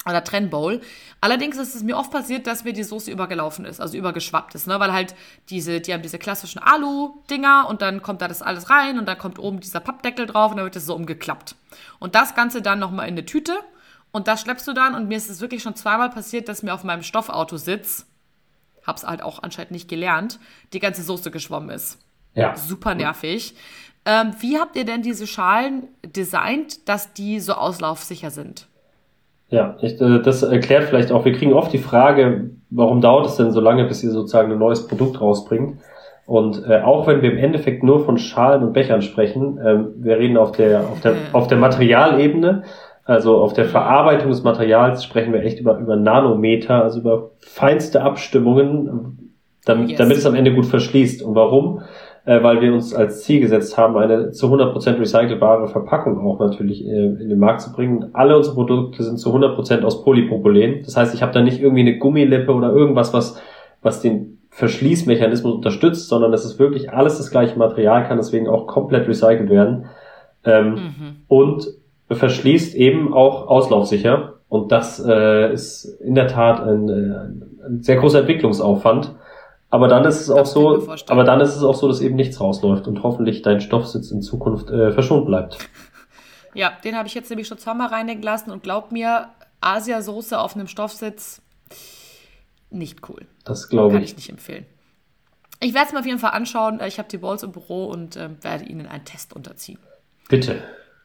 oder Trennbowl. Allerdings ist es mir oft passiert, dass mir die Soße übergelaufen ist, also übergeschwappt ist, ne? weil halt diese, die haben diese klassischen Alu-Dinger und dann kommt da das alles rein und dann kommt oben dieser Pappdeckel drauf und dann wird das so umgeklappt. Und das Ganze dann nochmal in eine Tüte und das schleppst du dann und mir ist es wirklich schon zweimal passiert, dass mir auf meinem Stoffauto sitzt hab's halt auch anscheinend nicht gelernt, die ganze Soße geschwommen ist.
Ja.
Super nervig. Ähm, wie habt ihr denn diese Schalen designt, dass die so auslaufsicher sind?
Ja, ich, äh, das erklärt vielleicht auch, wir kriegen oft die Frage, warum dauert es denn so lange, bis ihr sozusagen ein neues Produkt rausbringt? Und äh, auch wenn wir im Endeffekt nur von Schalen und Bechern sprechen, ähm, wir reden auf der, auf der, auf der Materialebene, also auf der Verarbeitung des Materials sprechen wir echt über, über Nanometer, also über feinste Abstimmungen, damit, yes. damit es am Ende gut verschließt. Und warum? Äh, weil wir uns als Ziel gesetzt haben, eine zu 100% recycelbare Verpackung auch natürlich äh, in den Markt zu bringen. Alle unsere Produkte sind zu 100% aus Polypropylen. Das heißt, ich habe da nicht irgendwie eine Gummilippe oder irgendwas, was, was den Verschließmechanismus unterstützt, sondern es ist wirklich alles das gleiche Material, kann deswegen auch komplett recycelt werden. Ähm, mhm. Und verschließt eben auch auslaufsicher. Und das äh, ist in der Tat ein, äh, ein sehr großer Entwicklungsaufwand. Aber dann ist es auch so, aber dann ist es auch so, dass eben nichts rausläuft und hoffentlich dein Stoffsitz in Zukunft äh, verschont bleibt. *laughs*
Ja, den habe ich jetzt nämlich schon zweimal reinigen lassen und glaub mir, Asiasoße auf einem Stoffsitz nicht cool.
Das glaube ich.
Kann ich nicht empfehlen. Ich werde es mir auf jeden Fall anschauen. Ich habe die Balls im Büro und äh, werde Ihnen einen Test unterziehen.
Bitte.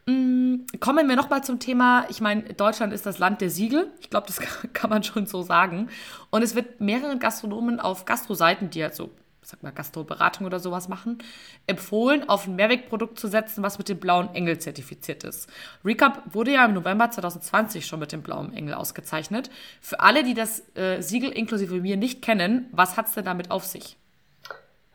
Mm, kommen wir nochmal zum Thema, ich meine, Deutschland ist das Land der Siegel. Ich glaube, das *laughs* kann man schon so sagen. Und es wird mehreren Gastronomen auf Gastroseiten, die halt so, sag mal, Gastroberatung oder sowas machen, empfohlen, auf ein Mehrwegprodukt zu setzen, was mit dem blauen Engel zertifiziert ist. Recap wurde ja im November 2020 schon mit dem blauen Engel ausgezeichnet. Für alle, die das äh, Siegel inklusive mir nicht kennen, was hat es denn damit auf sich?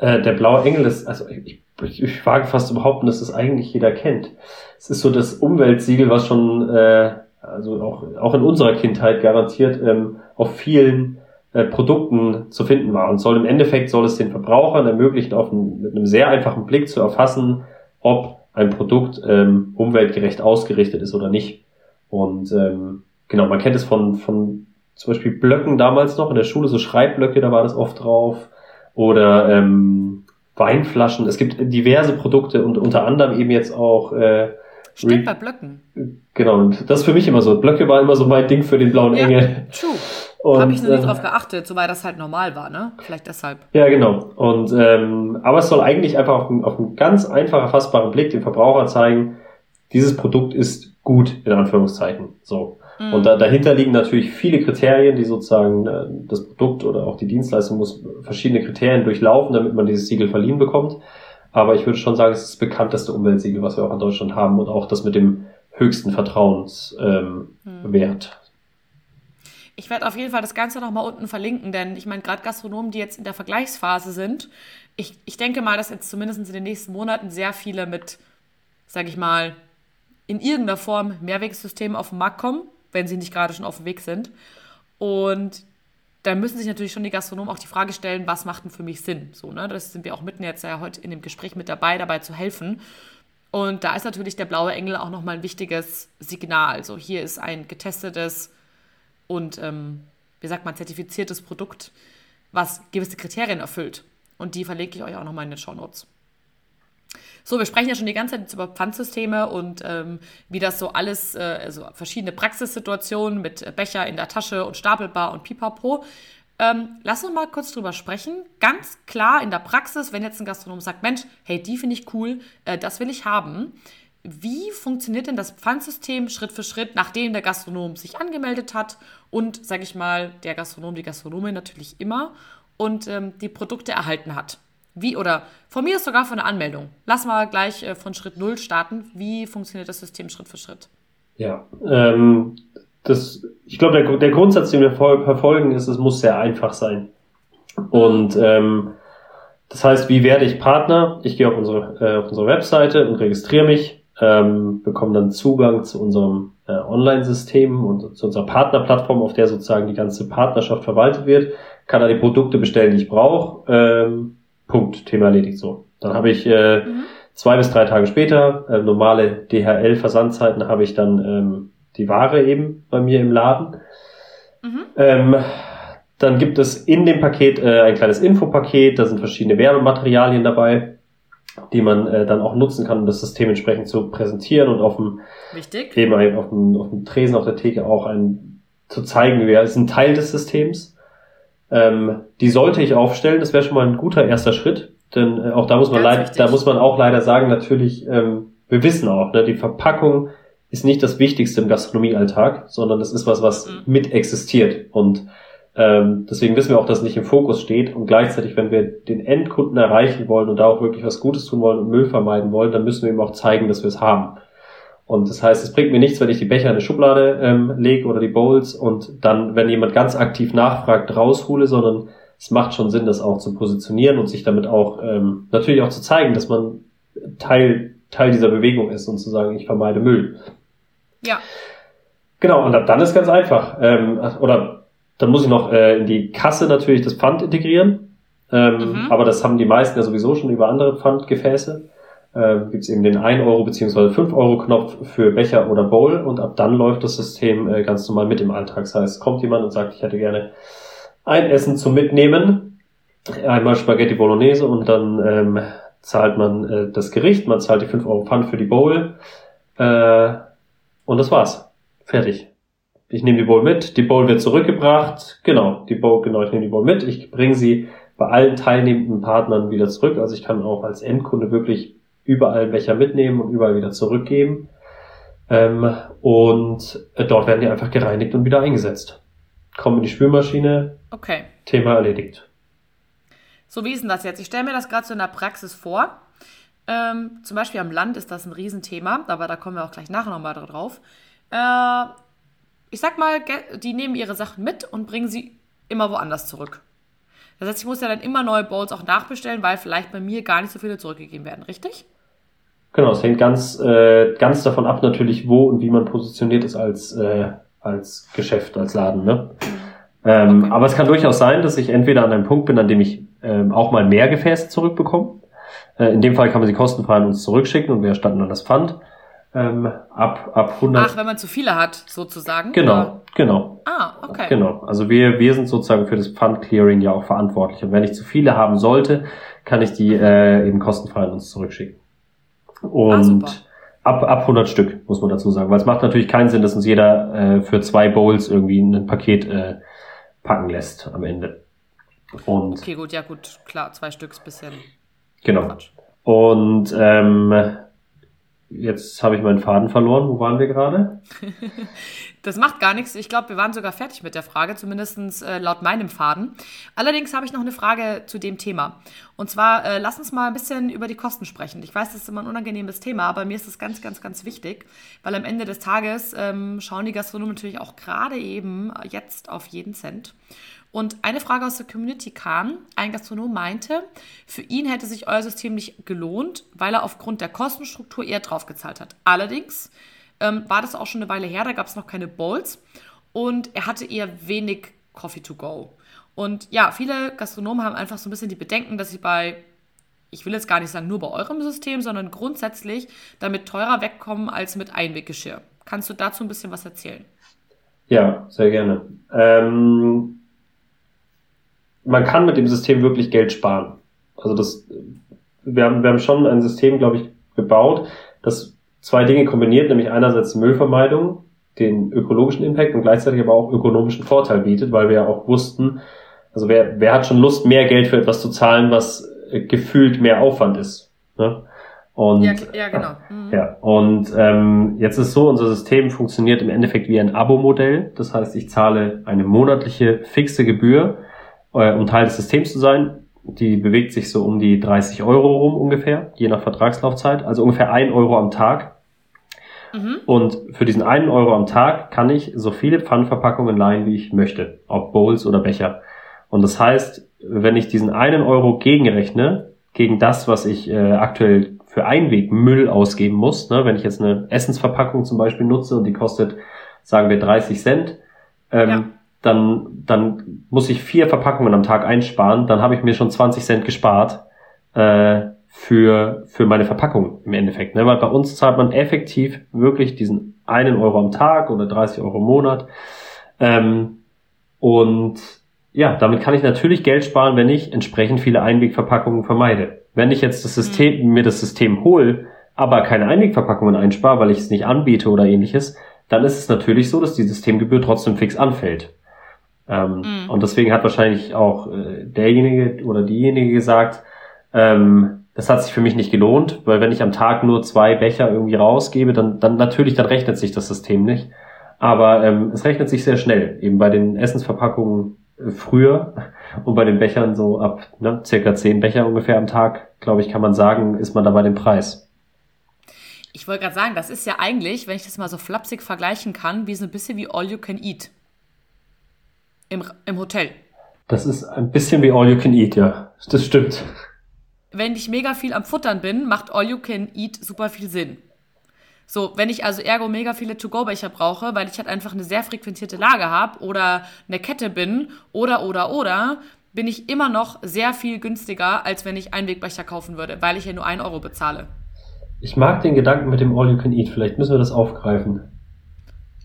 Äh, der blaue Engel ist, also ich ich, ich wage fast zu behaupten, dass das eigentlich jeder kennt. Es ist so das Umweltsiegel, was schon, äh, also auch, auch in unserer Kindheit garantiert ähm, auf vielen äh, Produkten zu finden war und soll im Endeffekt soll es den Verbrauchern ermöglichen, auf einen, mit einem sehr einfachen Blick zu erfassen, ob ein Produkt ähm, umweltgerecht ausgerichtet ist oder nicht. Und ähm, genau, man kennt es von, von zum Beispiel Blöcken damals noch in der Schule, so Schreibblöcke, da war das oft drauf. Oder ähm, Weinflaschen. Es gibt diverse Produkte und unter anderem eben jetzt auch äh,
Stimmt, bei Blöcken.
Genau, und das ist für mich immer so. Blöcke war immer so mein Ding für den blauen ja, Engel.
True. *laughs* Habe ich noch nicht äh, drauf geachtet, soweit das halt normal war, ne? Vielleicht deshalb.
Ja, genau. Und ähm, aber es soll eigentlich einfach auf, auf einen ganz einfach erfassbaren Blick dem Verbraucher zeigen, dieses Produkt ist gut, in Anführungszeichen. So. Und da, dahinter liegen natürlich viele Kriterien, die sozusagen äh, das Produkt oder auch die Dienstleistung muss verschiedene Kriterien durchlaufen, damit man dieses Siegel verliehen bekommt. Aber ich würde schon sagen, es ist das bekannteste Umweltsiegel, was wir auch in Deutschland haben und auch das mit dem höchsten Vertrauenswert. Ähm, mhm.
Ich werde auf jeden Fall das Ganze nochmal unten verlinken, denn ich meine, gerade Gastronomen, die jetzt in der Vergleichsphase sind, ich, ich denke mal, dass jetzt zumindest in den nächsten Monaten sehr viele mit, sag ich mal, in irgendeiner Form Mehrwegsystem auf den Markt kommen wenn sie nicht gerade schon auf dem Weg sind. Und da müssen sich natürlich schon die Gastronomen auch die Frage stellen, was macht denn für mich Sinn? So, ne? Das sind wir auch mitten jetzt ja heute in dem Gespräch mit dabei, dabei zu helfen. Und da ist natürlich der blaue Engel auch nochmal ein wichtiges Signal. Also hier ist ein getestetes und, ähm, wie sagt man, zertifiziertes Produkt, was gewisse Kriterien erfüllt. Und die verlinke ich euch auch nochmal in den Show Notes. So, wir sprechen ja schon die ganze Zeit über Pfandsysteme und ähm, wie das so alles, äh, also verschiedene Praxissituationen mit Becher in der Tasche und Stapelbar und Pipapo. Ähm, lass uns mal kurz drüber sprechen. Ganz klar in der Praxis, wenn jetzt ein Gastronom sagt, Mensch, hey, die finde ich cool, äh, das will ich haben. Wie funktioniert denn das Pfandsystem Schritt für Schritt, nachdem der Gastronom sich angemeldet hat und, sage ich mal, der Gastronom, die Gastronomin natürlich immer und ähm, die Produkte erhalten hat? Wie oder von mir ist sogar von der Anmeldung. Lass mal gleich äh, von Schritt Null starten. Wie funktioniert das System Schritt für Schritt?
Ja, ähm, das, ich glaube, der, der Grundsatz, den wir verfolgen, ist, es muss sehr einfach sein. Und ähm, das heißt, wie werde ich Partner? Ich gehe auf unsere, äh, auf unsere Webseite und registriere mich, ähm, bekomme dann Zugang zu unserem äh, Online-System und zu unserer Partnerplattform, auf der sozusagen die ganze Partnerschaft verwaltet wird, kann da die Produkte bestellen, die ich brauche. Ähm, Punkt, Thema erledigt so. Dann habe ich äh, mhm. zwei bis drei Tage später, äh, normale DHL-Versandzeiten, habe ich dann ähm, die Ware eben bei mir im Laden. Mhm. Ähm, dann gibt es in dem Paket äh, ein kleines Infopaket, da sind verschiedene Werbematerialien dabei, die man äh, dann auch nutzen kann, um das System entsprechend zu präsentieren und auf dem
Wichtig.
eben auf dem, auf dem Tresen auf der Theke auch ein zu zeigen, wer ist ein Teil des Systems. Ähm, die sollte ich aufstellen, das wäre schon mal ein guter erster Schritt. Denn äh, auch da muss man leider, da muss man auch leider sagen, natürlich, ähm, wir wissen auch, ne, die Verpackung ist nicht das Wichtigste im Gastronomiealltag, sondern das ist was, was mhm. mit existiert. Und ähm, deswegen wissen wir auch, dass es nicht im Fokus steht. Und gleichzeitig, wenn wir den Endkunden erreichen wollen und da auch wirklich was Gutes tun wollen und Müll vermeiden wollen, dann müssen wir ihm auch zeigen, dass wir es haben. Und das heißt, es bringt mir nichts, wenn ich die Becher in eine Schublade ähm, lege oder die Bowls und dann, wenn jemand ganz aktiv nachfragt, raushole, sondern es macht schon Sinn, das auch zu positionieren und sich damit auch ähm, natürlich auch zu zeigen, dass man Teil, Teil dieser Bewegung ist und zu sagen, ich vermeide Müll.
Ja.
Genau, und dann ist ganz einfach. Ähm, oder dann muss ich noch äh, in die Kasse natürlich das Pfand integrieren. Ähm, mhm. Aber das haben die meisten ja sowieso schon über andere Pfandgefäße äh, gibt es eben den 1 Euro bzw. 5 Euro Knopf für Becher oder Bowl und ab dann läuft das System äh, ganz normal mit im Alltag. Das heißt, kommt jemand und sagt, ich hätte gerne ein Essen zum Mitnehmen, einmal Spaghetti Bolognese und dann ähm, zahlt man äh, das Gericht, man zahlt die 5 Euro Pfand für die Bowl äh, und das war's. Fertig. Ich nehme die Bowl mit, die Bowl wird zurückgebracht, genau, die Bowl, genau, ich nehme die Bowl mit, ich bringe sie bei allen teilnehmenden Partnern wieder zurück. Also ich kann auch als Endkunde wirklich überall Becher mitnehmen und überall wieder zurückgeben. Ähm, und äh, dort werden die einfach gereinigt und wieder eingesetzt. Kommen in die Spülmaschine.
Okay.
Thema erledigt.
So, wie ist denn das jetzt? Ich stelle mir das gerade so in der Praxis vor. Ähm, zum Beispiel am Land ist das ein Riesenthema, aber da kommen wir auch gleich nachher nochmal drauf. Äh, ich sag mal, die nehmen ihre Sachen mit und bringen sie immer woanders zurück. Das heißt, ich muss ja dann immer neue Bowls auch nachbestellen, weil vielleicht bei mir gar nicht so viele zurückgegeben werden, richtig?
Genau, es hängt ganz, äh, ganz davon ab natürlich, wo und wie man positioniert ist als, äh, als Geschäft, als Laden. Ne? Ähm, okay. Aber es kann durchaus sein, dass ich entweder an einem Punkt bin, an dem ich ähm, auch mal mehr Gefäße zurückbekomme. Äh, in dem Fall kann man sie kostenfrei an uns zurückschicken und wir erstatten dann das Pfand. Ähm, ab, ab 100.
Ach, wenn man zu viele hat, sozusagen?
Genau, oder? genau.
Ah, okay.
Genau. Also wir, wir sind sozusagen für das Pfand-Clearing ja auch verantwortlich. Und wenn ich zu viele haben sollte, kann ich die äh, eben kostenfrei an uns zurückschicken. Und ah, ab, ab 100 Stück, muss man dazu sagen. Weil es macht natürlich keinen Sinn, dass uns jeder äh, für zwei Bowls irgendwie ein Paket äh, packen lässt am Ende.
Und okay, gut, ja gut, klar, zwei Stück ist bisschen.
Genau. Quatsch. Und ähm, Jetzt habe ich meinen Faden verloren. Wo waren wir gerade? *laughs*
das macht gar nichts. Ich glaube, wir waren sogar fertig mit der Frage, zumindest äh, laut meinem Faden. Allerdings habe ich noch eine Frage zu dem Thema. Und zwar, äh, lass uns mal ein bisschen über die Kosten sprechen. Ich weiß, das ist immer ein unangenehmes Thema, aber mir ist das ganz, ganz, ganz wichtig, weil am Ende des Tages ähm, schauen die Gastronomen natürlich auch gerade eben jetzt auf jeden Cent. Und eine Frage aus der Community kam, ein Gastronom meinte, für ihn hätte sich euer System nicht gelohnt, weil er aufgrund der Kostenstruktur eher draufgezahlt hat. Allerdings ähm, war das auch schon eine Weile her, da gab es noch keine Bowls und er hatte eher wenig Coffee to go. Und ja, viele Gastronomen haben einfach so ein bisschen die Bedenken, dass sie bei, ich will jetzt gar nicht sagen nur bei eurem System, sondern grundsätzlich damit teurer wegkommen als mit Einweggeschirr. Kannst du dazu ein bisschen was erzählen?
Ja, sehr gerne. Ähm man kann mit dem System wirklich Geld sparen. Also das, wir haben, wir haben schon ein System, glaube ich, gebaut, das zwei Dinge kombiniert, nämlich einerseits Müllvermeidung, den ökologischen Impact und gleichzeitig aber auch ökonomischen Vorteil bietet, weil wir ja auch wussten, also wer, wer hat schon Lust, mehr Geld für etwas zu zahlen, was äh, gefühlt mehr Aufwand ist. Ne? Und,
ja, ja, genau.
Mhm. Ja, und ähm, jetzt ist so, unser System funktioniert im Endeffekt wie ein Abo-Modell. Das heißt, ich zahle eine monatliche fixe Gebühr äh, um Teil des Systems zu sein. Die bewegt sich so um die 30 Euro rum ungefähr, je nach Vertragslaufzeit, also ungefähr ein Euro am Tag. Mhm. Und für diesen einen Euro am Tag kann ich so viele Pfandverpackungen leihen, wie ich möchte, ob Bowls oder Becher. Und das heißt, wenn ich diesen einen Euro gegenrechne, gegen das, was ich äh, aktuell für Einwegmüll ausgeben muss, ne, wenn ich jetzt eine Essensverpackung zum Beispiel nutze und die kostet, sagen wir, 30 Cent, ähm, ja dann, dann muss ich vier Verpackungen am Tag einsparen, dann habe ich mir schon 20 Cent gespart äh, für, für meine Verpackung im Endeffekt. Ne? Weil bei uns zahlt man effektiv wirklich diesen einen Euro am Tag oder 30 Euro im Monat. Ähm, und ja, damit kann ich natürlich Geld sparen, wenn ich entsprechend viele Einwegverpackungen vermeide. Wenn ich jetzt das System, mhm. mir das System hole, aber keine Einwegverpackungen einspare, weil ich es nicht anbiete oder ähnliches, dann ist es natürlich so, dass die Systemgebühr trotzdem fix anfällt. Ähm, mm. Und deswegen hat wahrscheinlich auch äh, derjenige oder diejenige gesagt, ähm, das hat sich für mich nicht gelohnt, weil wenn ich am Tag nur zwei Becher irgendwie rausgebe, dann, dann natürlich, dann rechnet sich das System nicht. Aber ähm, es rechnet sich sehr schnell, eben bei den Essensverpackungen äh, früher *laughs* und bei den Bechern so ab ne, circa zehn Becher ungefähr am Tag, glaube ich, kann man sagen, ist man da bei dem Preis.
Ich wollte gerade sagen, das ist ja eigentlich, wenn ich das mal so flapsig vergleichen kann, wie so ein bisschen wie All You Can Eat. Im, im Hotel.
Das ist ein bisschen wie All You Can Eat, ja. Das stimmt.
Wenn ich mega viel am Futtern bin, macht All You Can Eat super viel Sinn. So, wenn ich also ergo mega viele To-Go-Becher brauche, weil ich halt einfach eine sehr frequentierte Lage habe oder eine Kette bin oder, oder, oder, bin ich immer noch sehr viel günstiger, als wenn ich Einwegbecher kaufen würde, weil ich ja nur 1 Euro bezahle.
Ich mag den Gedanken mit dem All You Can Eat. Vielleicht müssen wir das aufgreifen.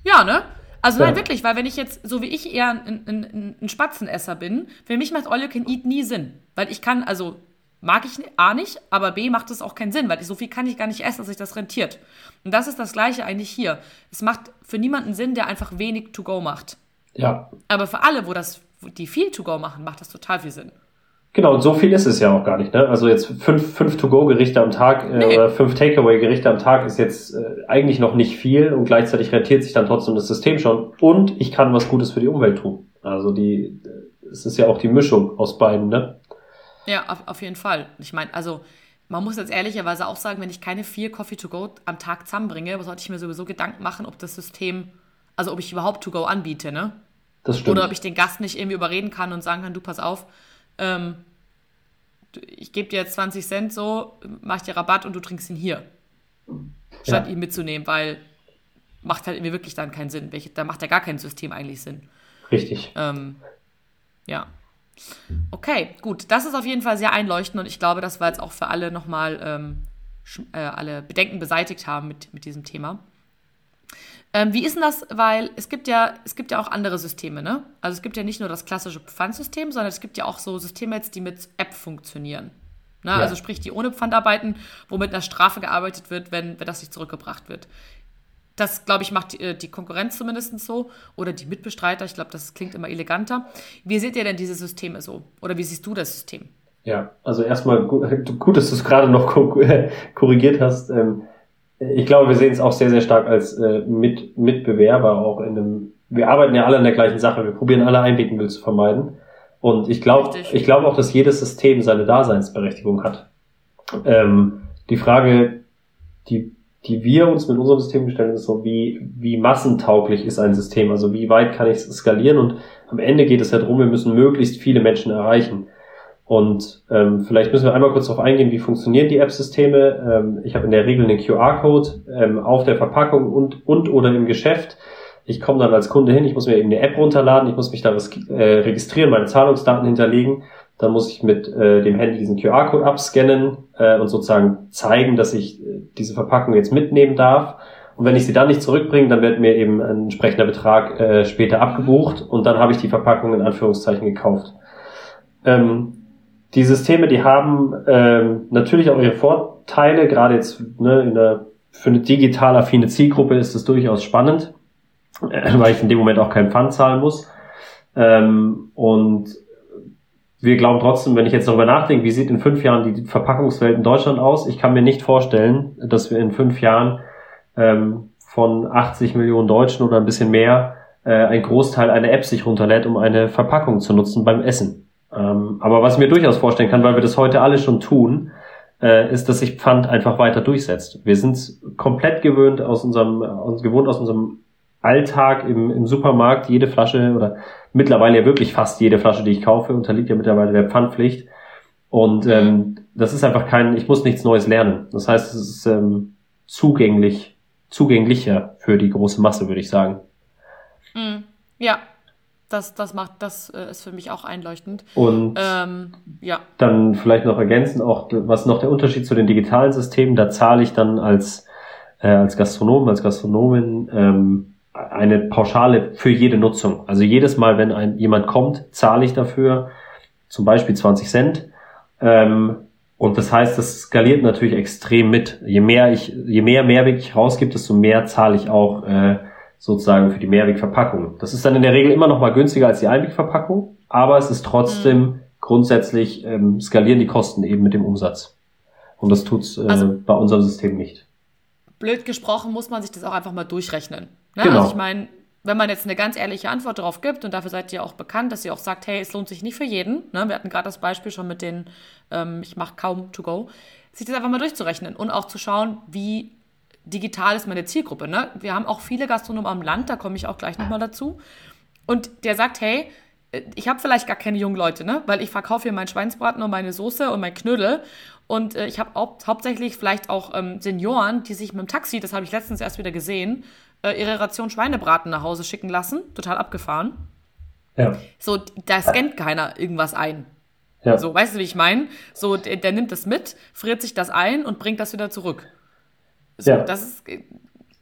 Ja, ne? Also ja. nein, wirklich, weil wenn ich jetzt, so wie ich eher ein, ein, ein Spatzenesser bin, für mich macht All You Can Eat nie Sinn. Weil ich kann, also mag ich A nicht, aber B macht es auch keinen Sinn, weil ich, so viel kann ich gar nicht essen, dass sich das rentiert. Und das ist das Gleiche eigentlich hier. Es macht für niemanden Sinn, der einfach wenig To-Go macht.
Ja.
Aber für alle, wo das, die viel To-Go machen, macht das total viel Sinn.
Genau, und so viel ist es ja auch gar nicht. Ne? Also jetzt fünf, fünf To-Go-Gerichte am Tag äh, nee. oder fünf Takeaway-Gerichte am Tag ist jetzt äh, eigentlich noch nicht viel und gleichzeitig rentiert sich dann trotzdem das System schon. Und ich kann was Gutes für die Umwelt tun. Also die, es ist ja auch die Mischung aus beiden, ne?
Ja, auf, auf jeden Fall. Ich meine, also man muss jetzt ehrlicherweise auch sagen, wenn ich keine vier Coffee to go am Tag zusammenbringe, sollte ich mir sowieso Gedanken machen, ob das System, also ob ich überhaupt to go anbiete, ne?
Das stimmt.
Oder ob ich den Gast nicht irgendwie überreden kann und sagen kann, du pass auf, ähm, ich gebe dir jetzt 20 Cent so, mach dir Rabatt und du trinkst ihn hier. Statt ja. ihn mitzunehmen, weil macht halt irgendwie wirklich dann keinen Sinn. Da macht ja gar kein System eigentlich Sinn.
Richtig.
Ähm, ja. Okay, gut. Das ist auf jeden Fall sehr einleuchtend und ich glaube, dass wir jetzt auch für alle nochmal ähm, äh, alle Bedenken beseitigt haben mit, mit diesem Thema. Ähm, wie ist denn das? Weil es gibt ja, es gibt ja auch andere Systeme, ne? Also es gibt ja nicht nur das klassische Pfandsystem, sondern es gibt ja auch so Systeme jetzt, die mit App funktionieren. Ne? Ja. Also sprich, die ohne Pfand arbeiten, wo mit einer Strafe gearbeitet wird, wenn, wenn das nicht zurückgebracht wird. Das, glaube ich, macht die, äh, die Konkurrenz zumindest so. Oder die Mitbestreiter. Ich glaube, das klingt immer eleganter. Wie seht ihr denn diese Systeme so? Oder wie siehst du das System?
Ja, also erstmal gut, *laughs* gut dass du es gerade noch *laughs* korrigiert hast. Ähm, ich glaube, wir sehen es auch sehr, sehr stark als äh, Mit Mitbewerber auch in einem. Wir arbeiten ja alle an der gleichen Sache. Wir probieren alle Einwegmüll zu vermeiden. Und ich glaube, ich glaube auch, dass jedes System seine Daseinsberechtigung hat. Ähm, die Frage, die, die wir uns mit unserem System stellen, ist so, wie, wie massentauglich ist ein System? Also wie weit kann ich es skalieren? Und am Ende geht es ja darum, wir müssen möglichst viele Menschen erreichen. Und ähm, vielleicht müssen wir einmal kurz darauf eingehen, wie funktionieren die App-Systeme. Ähm, ich habe in der Regel einen QR-Code ähm, auf der Verpackung und, und oder im Geschäft. Ich komme dann als Kunde hin, ich muss mir eben eine App runterladen, ich muss mich da äh, registrieren, meine Zahlungsdaten hinterlegen. Dann muss ich mit äh, dem Handy diesen QR-Code abscannen äh, und sozusagen zeigen, dass ich äh, diese Verpackung jetzt mitnehmen darf. Und wenn ich sie dann nicht zurückbringe, dann wird mir eben ein entsprechender Betrag äh, später abgebucht und dann habe ich die Verpackung in Anführungszeichen gekauft. Ähm, die Systeme, die haben ähm, natürlich auch ihre Vorteile, gerade jetzt ne, in der, für eine digital affine Zielgruppe ist es durchaus spannend, äh, weil ich in dem Moment auch kein Pfand zahlen muss. Ähm, und wir glauben trotzdem, wenn ich jetzt darüber nachdenke, wie sieht in fünf Jahren die Verpackungswelt in Deutschland aus? Ich kann mir nicht vorstellen, dass wir in fünf Jahren ähm, von 80 Millionen Deutschen oder ein bisschen mehr äh, ein Großteil eine App sich runterlädt, um eine Verpackung zu nutzen beim Essen. Ähm, aber was ich mir durchaus vorstellen kann, weil wir das heute alle schon tun, äh, ist, dass sich Pfand einfach weiter durchsetzt. Wir sind komplett gewöhnt aus unserem, uns gewohnt aus unserem Alltag im, im Supermarkt, jede Flasche oder mittlerweile ja wirklich fast jede Flasche, die ich kaufe, unterliegt ja mittlerweile der Pfandpflicht. Und ähm, das ist einfach kein, ich muss nichts Neues lernen. Das heißt, es ist ähm, zugänglich, zugänglicher für die große Masse, würde ich sagen.
Mm, ja, das, das macht, das äh, ist für mich auch einleuchtend.
Und ähm, ja. dann vielleicht noch ergänzen, auch was noch der Unterschied zu den digitalen Systemen, da zahle ich dann als, äh, als Gastronom, als Gastronomin ähm, eine Pauschale für jede Nutzung. Also jedes Mal, wenn ein, jemand kommt, zahle ich dafür zum Beispiel 20 Cent. Ähm, und das heißt, das skaliert natürlich extrem mit. Je mehr ich, je mehr Mehrweg ich rausgebe, desto mehr zahle ich auch äh, sozusagen für die Mehrwegverpackung. Das ist dann in der Regel immer noch mal günstiger als die Einwegverpackung, aber es ist trotzdem mhm. grundsätzlich ähm, skalieren die Kosten eben mit dem Umsatz. Und das tut's äh, also, bei unserem System nicht.
Blöd gesprochen muss man sich das auch einfach mal durchrechnen. Ne? Genau. Also ich meine, wenn man jetzt eine ganz ehrliche Antwort darauf gibt, und dafür seid ihr auch bekannt, dass ihr auch sagt, hey, es lohnt sich nicht für jeden. Ne? Wir hatten gerade das Beispiel schon mit den, ähm, ich mache kaum to go, sich das einfach mal durchzurechnen und auch zu schauen, wie digital ist meine Zielgruppe. Ne? Wir haben auch viele Gastronomen am Land, da komme ich auch gleich nochmal dazu. Und der sagt, hey, ich habe vielleicht gar keine jungen Leute, ne? weil ich verkaufe hier meinen Schweinsbraten und meine Soße und mein Knödel. Und äh, ich habe hau hauptsächlich vielleicht auch ähm, Senioren, die sich mit dem Taxi, das habe ich letztens erst wieder gesehen, äh, ihre Ration Schweinebraten nach Hause schicken lassen. Total abgefahren. Ja. So, da scannt keiner irgendwas ein. Ja. So, weißt du, wie ich meine? So, der, der, nimmt das mit, friert sich das ein und bringt das wieder zurück. So, ja. Das ist äh,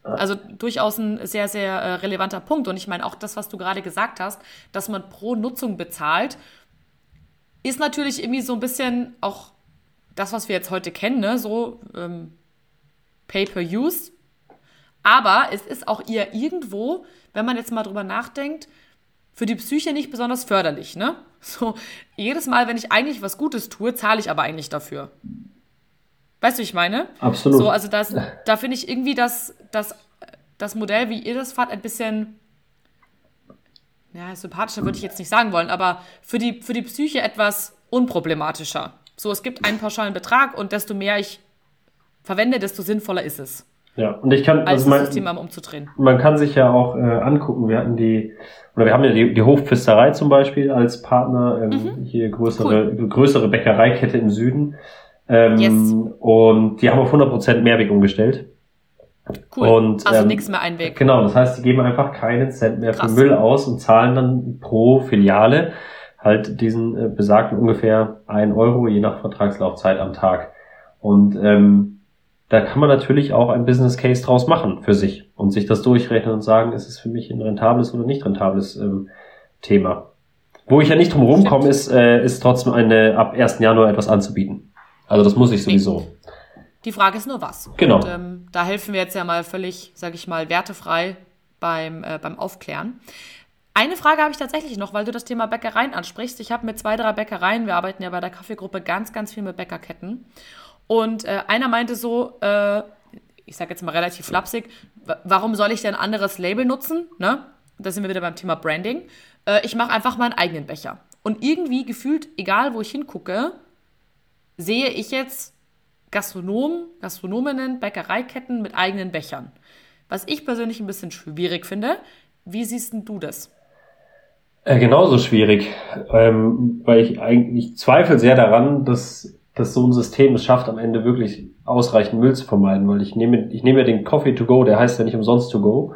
also durchaus ein sehr, sehr äh, relevanter Punkt. Und ich meine, auch das, was du gerade gesagt hast, dass man pro Nutzung bezahlt, ist natürlich irgendwie so ein bisschen auch das, was wir jetzt heute kennen, ne? so ähm, Pay-per-Use. Aber es ist auch eher irgendwo, wenn man jetzt mal drüber nachdenkt, für die Psyche nicht besonders förderlich. Ne? So, jedes Mal, wenn ich eigentlich was Gutes tue, zahle ich aber eigentlich dafür. Weißt du, wie ich meine?
Absolut.
So, also das, da finde ich irgendwie das, das, das Modell, wie ihr das fahrt, ein bisschen, ja, sympathischer würde ich jetzt nicht sagen wollen, aber für die, für die Psyche etwas unproblematischer. So, es gibt einen pauschalen Betrag und desto mehr ich verwende, desto sinnvoller ist es.
Ja, und ich kann,
also mein, Thema umzudrehen.
Man kann sich ja auch äh, angucken, wir hatten die, oder wir haben ja die, die Hofpfisterei zum Beispiel als Partner, ähm, mhm. hier größere, cool. größere Bäckereikette im Süden. Ähm, yes. Und die haben auf 100% Mehrweg umgestellt.
Cool. Und, also ähm, nichts mehr Einweg.
Genau, das heißt, die geben einfach keinen Cent mehr Krass. für Müll aus und zahlen dann pro Filiale halt diesen äh, besagten ungefähr ein Euro je nach Vertragslaufzeit am Tag. Und ähm, da kann man natürlich auch ein Business Case draus machen für sich und sich das durchrechnen und sagen, ist es für mich ein rentables oder nicht rentables ähm, Thema. Wo ich ja nicht drum rumkomme, ist, äh, ist trotzdem eine ab 1. Januar etwas anzubieten. Also das muss ich sowieso.
Die Frage ist nur was.
Genau.
Und, ähm, da helfen wir jetzt ja mal völlig, sage ich mal, wertefrei beim, äh, beim Aufklären. Eine Frage habe ich tatsächlich noch, weil du das Thema Bäckereien ansprichst. Ich habe mit zwei, drei Bäckereien, wir arbeiten ja bei der Kaffeegruppe ganz, ganz viel mit Bäckerketten. Und äh, einer meinte so, äh, ich sage jetzt mal relativ flapsig, warum soll ich denn ein anderes Label nutzen? Ne? Da sind wir wieder beim Thema Branding. Äh, ich mache einfach meinen eigenen Becher. Und irgendwie gefühlt, egal wo ich hingucke, sehe ich jetzt Gastronomen, Gastronominnen, Bäckereiketten mit eigenen Bechern. Was ich persönlich ein bisschen schwierig finde. Wie siehst du das?
Äh, genauso schwierig, ähm, weil ich eigentlich zweifle sehr daran, dass, dass so ein System es schafft, am Ende wirklich ausreichend Müll zu vermeiden, weil ich nehme, ich nehme ja den Coffee to go, der heißt ja nicht umsonst to go,